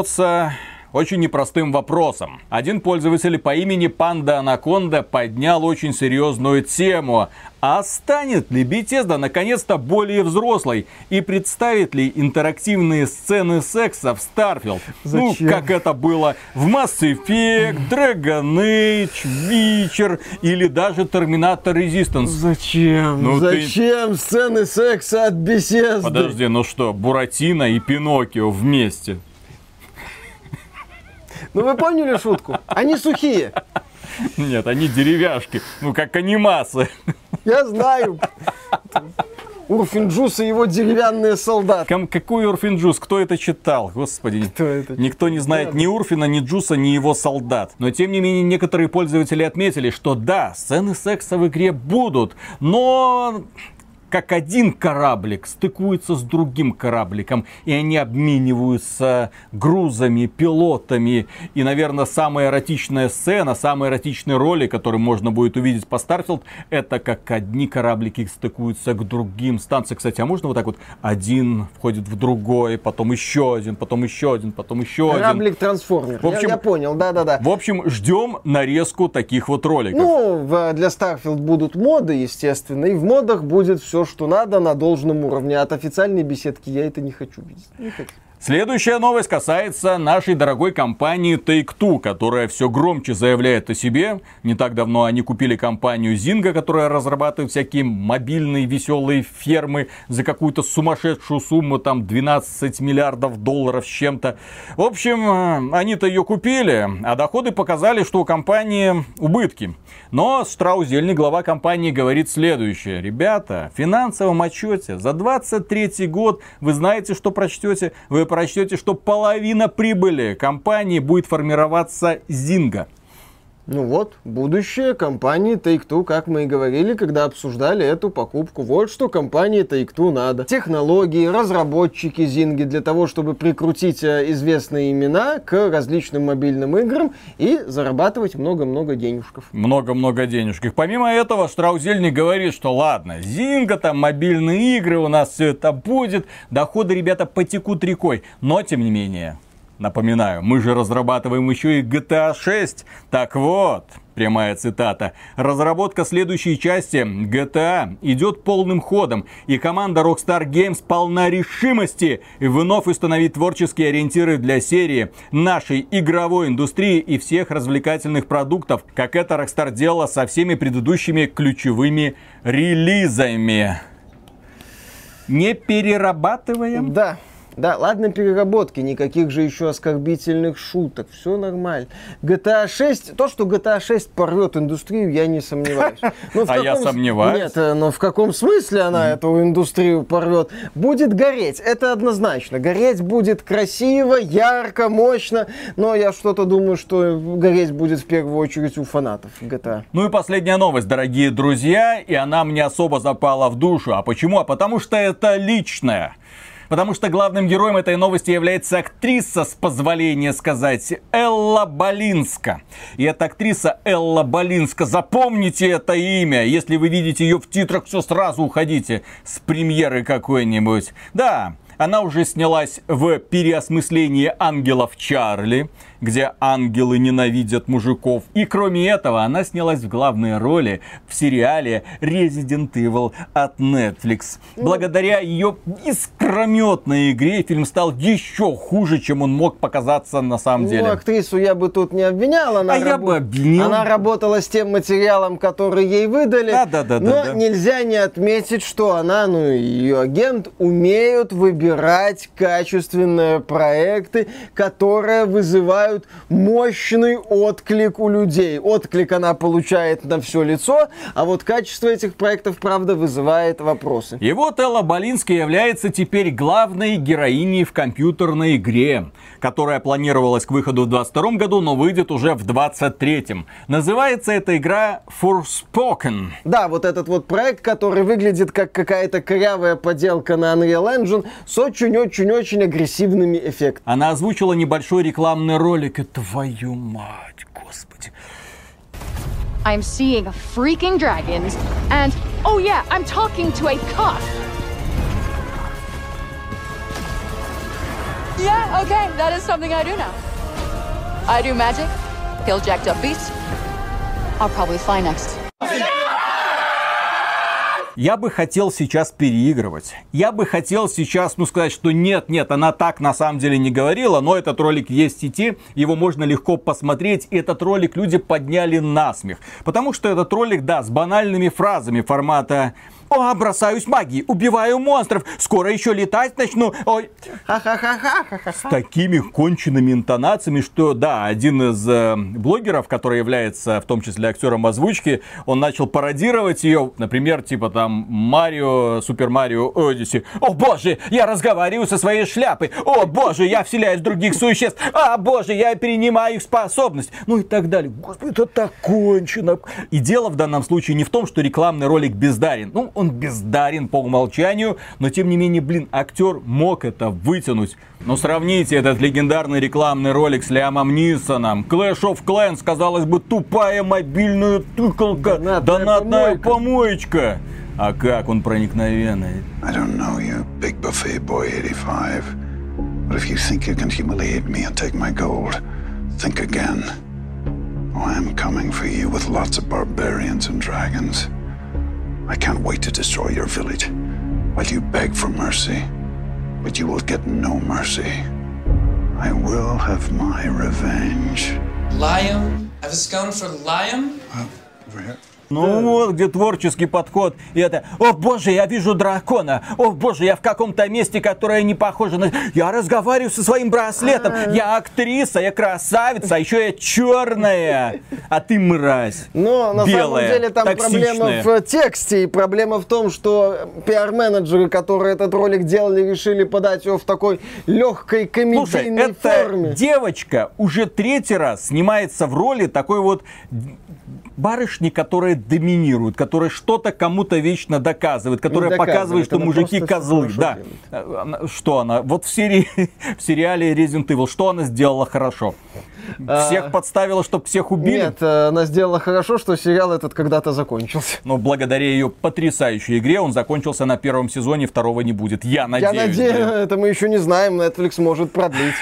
задается очень непростым вопросом. Один пользователь по имени Панда Анаконда поднял очень серьезную тему. А станет ли Bethesda наконец-то более взрослой и представит ли интерактивные сцены секса в Starfield? Ну, Зачем? Ну, как это было в Mass Effect, Dragon Age, Witcher или даже Terminator Resistance. Зачем? Ну, Зачем ты... сцены секса от Bethesda? Подожди, ну что, Буратино и Пиноккио вместе. Ну вы поняли шутку? Они сухие. Нет, они деревяшки. Ну, как анимация. Я знаю. Урфин Джюс и его деревянные солдаты. Ком, какой Урфин Джюс? Кто это читал? Господи. Кто это? Никто не знает да. ни Урфина, ни Джюса, ни его солдат. Но тем не менее, некоторые пользователи отметили, что да, сцены секса в игре будут, но как один кораблик стыкуется с другим корабликом, и они обмениваются грузами, пилотами. И, наверное, самая эротичная сцена, самый эротичный ролик, который можно будет увидеть по Starfield, это как одни кораблики стыкуются к другим станциям. Кстати, а можно вот так вот один входит в другой, потом еще один, потом еще один, потом еще один. Кораблик-трансформер. В общем, я, я понял, да-да-да. В общем, ждем нарезку таких вот роликов. Ну, для Starfield будут моды, естественно, и в модах будет все все, что надо на должном уровне. От официальной беседки я это не хочу видеть. Не хочу. Следующая новость касается нашей дорогой компании Take-Two, которая все громче заявляет о себе. Не так давно они купили компанию Zynga, которая разрабатывает всякие мобильные веселые фермы за какую-то сумасшедшую сумму, там 12 миллиардов долларов с чем-то. В общем, они-то ее купили, а доходы показали, что у компании убытки. Но Штраузельный, глава компании, говорит следующее. Ребята, в финансовом отчете за 23 год вы знаете, что прочтете? Вы прочтете, что половина прибыли компании будет формироваться Зинга. Ну вот, будущее компании Take-Two, как мы и говорили, когда обсуждали эту покупку. Вот что компании Take-Two надо. Технологии, разработчики Зинги для того, чтобы прикрутить э, известные имена к различным мобильным играм и зарабатывать много-много денежков. Много-много денежков. Помимо этого, Штраузельник говорит, что ладно, Зинга, там мобильные игры, у нас все это будет, доходы, ребята, потекут рекой. Но, тем не менее, Напоминаю, мы же разрабатываем еще и GTA 6. Так вот, прямая цитата. Разработка следующей части GTA идет полным ходом, и команда Rockstar Games полна решимости вновь установить творческие ориентиры для серии, нашей игровой индустрии и всех развлекательных продуктов, как это Rockstar делала со всеми предыдущими ключевыми релизами. Не перерабатываем? Да. Да, ладно переработки, никаких же еще оскорбительных шуток, все нормально. GTA 6, то, что GTA 6 порвет индустрию, я не сомневаюсь. Но *laughs* а я сомневаюсь. Нет, э, но в каком смысле она эту индустрию порвет? Будет гореть, это однозначно. Гореть будет красиво, ярко, мощно, но я что-то думаю, что гореть будет в первую очередь у фанатов GTA. Ну и последняя новость, дорогие друзья, и она мне особо запала в душу. А почему? А потому что это личное. Потому что главным героем этой новости является актриса, с позволения сказать, Элла Болинска. И эта актриса Элла Болинска, запомните это имя. Если вы видите ее в титрах, все сразу уходите с премьеры какой-нибудь. Да, она уже снялась в переосмыслении ангелов Чарли где ангелы ненавидят мужиков. И кроме этого, она снялась в главной роли в сериале Resident Evil от Netflix. Ну. Благодаря ее искрометной игре фильм стал еще хуже, чем он мог показаться на самом ну, деле. Ну, актрису я бы тут не обвинял. Она а раб... я бы обвинил. Она работала с тем материалом, который ей выдали. Да, да, да. Но да, да. нельзя не отметить, что она, ну и ее агент умеют выбирать качественные проекты, которые вызывают вызывают мощный отклик у людей. Отклик она получает на все лицо, а вот качество этих проектов, правда, вызывает вопросы. И вот Элла Болинская является теперь главной героиней в компьютерной игре, которая планировалась к выходу в 22 году, но выйдет уже в 23 Называется эта игра Forspoken. Да, вот этот вот проект, который выглядит как какая-то корявая поделка на Unreal Engine с очень-очень-очень агрессивными эффектами. Она озвучила небольшой рекламный ролик ролика, твою мать, господи. I'm seeing freaking dragons, and oh yeah, I'm talking to a cop. Yeah, okay, that is something I do now. I do magic, kill jacked up beasts. I'll probably fly next. Я бы хотел сейчас переигрывать. Я бы хотел сейчас, ну, сказать, что нет, нет, она так на самом деле не говорила, но этот ролик есть в сети, его можно легко посмотреть, и этот ролик люди подняли на смех. Потому что этот ролик, да, с банальными фразами формата о, бросаюсь магией, убиваю монстров, скоро еще летать начну. Ой. С такими конченными интонациями, что да, один из э, блогеров, который является в том числе актером озвучки, он начал пародировать ее, например, типа там Марио, Супер Марио Одиссе. О боже, я разговариваю со своей шляпой. О боже, я вселяюсь в других существ. А боже, я перенимаю их способность. Ну и так далее. Господи, это так кончено. И дело в данном случае не в том, что рекламный ролик бездарен. Ну, он бездарен по умолчанию, но тем не менее, блин, актер мог это вытянуть. Но сравните этот легендарный рекламный ролик с Лиамом Нисоном. Clash of Clans, казалось бы, тупая мобильная тыкалка, донатная, донатная помоечка. А как он проникновенный. I don't know you, big buffet boy 85. But if you think you can humiliate me and take my gold, think again. Oh, I'm coming for you with lots of barbarians and dragons. I can't wait to destroy your village while you beg for mercy. But you will get no mercy. I will have my revenge. Liam? I have a scone for Liam? Uh, over here. Ну вот, где творческий подход. И это, о боже, я вижу дракона. О боже, я в каком-то месте, которое не похоже на... Я разговариваю со своим браслетом. А. Я актриса, я красавица, а еще я черная. А ты мразь. Но на самом деле там проблема в тексте. И проблема в том, что пиар-менеджеры, которые этот ролик делали, решили подать его в такой легкой комедийной Слушай, форме. девочка уже третий раз снимается в роли такой вот барышни, которые доминируют, которые что-то кому-то вечно доказывают, которые показывают, что мужики козлы. Да. Делает. Что она? Вот в серии, *laughs* в сериале Resident Evil, что она сделала хорошо? Всех а... подставила, чтобы всех убили? Нет, она сделала хорошо, что сериал этот когда-то закончился. Но благодаря ее потрясающей игре он закончился на первом сезоне, второго не будет. Я надеюсь. Я надеюсь, да. это мы еще не знаем, Netflix может продлить.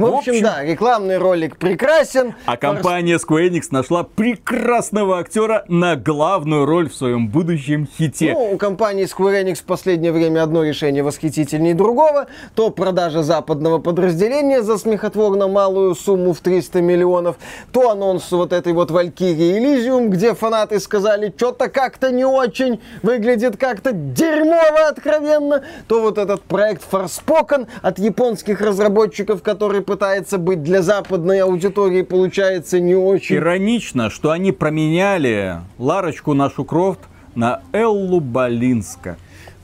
В общем, да, рекламный ролик прекрасен. А компания Square Enix нашла прекрасного актера на главную роль в своем будущем хите. Ну, у компании Square Enix в последнее время одно решение восхитительнее другого. То продажа западного подразделения за смехотворно малую сумму в 300 миллионов, то анонс вот этой вот Valkyrie Elysium, где фанаты сказали, что-то как-то не очень, выглядит как-то дерьмово откровенно, то вот этот проект Forspoken от японских разработчиков, который пытается быть для западной аудитории, получается не очень. Иронично, что они променяли Ларочку нашу Крофт на Эллу Болинска.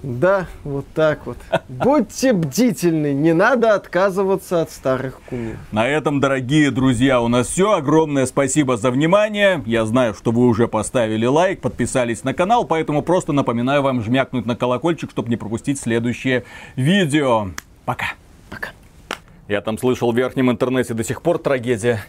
Да, вот так вот. *laughs* Будьте бдительны, не надо отказываться от старых кумир. На этом, дорогие друзья, у нас все. Огромное спасибо за внимание. Я знаю, что вы уже поставили лайк, подписались на канал, поэтому просто напоминаю вам жмякнуть на колокольчик, чтобы не пропустить следующее видео. Пока. Я там слышал в верхнем интернете до сих пор трагедия.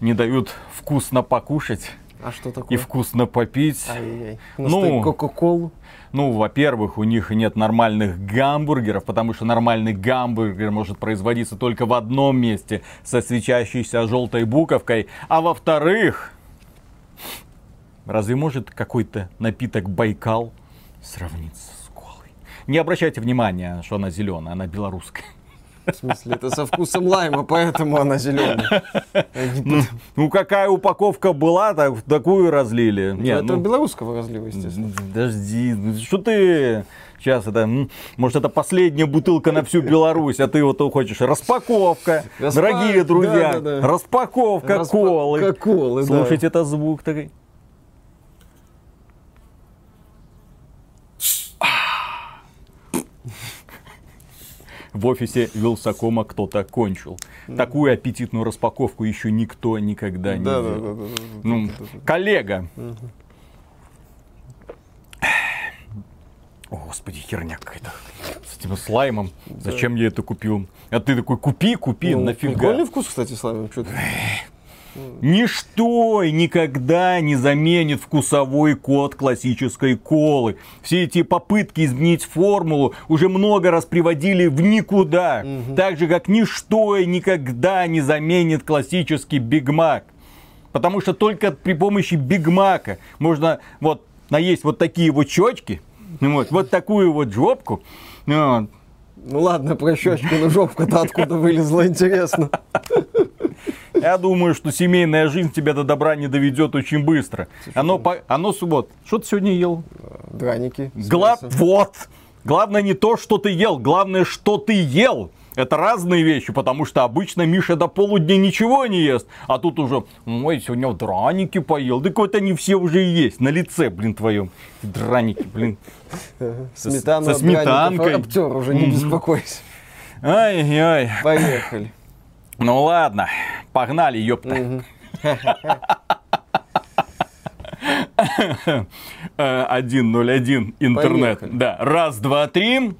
Не дают вкусно покушать А что такое? и вкусно попить. Ай-яй. Ну. Кока-колу. Ну, во-первых, у них нет нормальных гамбургеров, потому что нормальный гамбургер может производиться только в одном месте со свечащейся желтой буковкой. А во-вторых, разве может какой-то напиток Байкал сравниться с колой? Не обращайте внимания, что она зеленая, она белорусская. В смысле, это со вкусом лайма, поэтому она зеленая. Ну, ну, какая упаковка была, так, такую разлили. Не, Это ну, белорусского разлива, естественно. Подожди, ну что ты сейчас это, может это последняя бутылка на всю Беларусь, а ты вот хочешь распаковка, Распа- дорогие друзья, да-да-да. распаковка Распа- колы. колы, да. Слушайте, это звук такой. В офисе Вилсакома кто-то кончил. Такую аппетитную распаковку еще никто никогда не Да, делал. да, да, да, да. Ну, коллега. О, господи, херня какая-то. С этим слаймом. Зачем я это купил? А ты такой, купи, купи, Ну, нафига. Прикольный вкус, кстати, славим. Что ты? Ничто никогда не заменит вкусовой код классической колы. Все эти попытки изменить формулу уже много раз приводили в никуда. Так же, как ничто и никогда не заменит классический Биг Мак. Потому что только при помощи Биг Мака можно вот наесть вот такие вот щечки, вот, вот такую вот жопку, вот, Ну ладно, про щечки, но жопка-то откуда вылезла, интересно. *laughs* Я думаю, что семейная жизнь тебя до добра не доведет очень быстро. Оно, по- оно с- вот. Что ты сегодня ел? Драники. с Гла... мясом. Вот. Главное не то, что ты ел, главное, что ты ел. Это разные вещи, потому что обычно Миша до полудня ничего не ест. А тут уже, ой, сегодня драники поел. Так вот они все уже и есть, на лице, блин, твоем. Драники, блин. Сметану со драников сметанкой. обтер, уже не беспокойся. Ай-яй. Поехали. Ну ладно, погнали, ёпта. Э, 101 интернет. Поехали. Да, раз, два, три.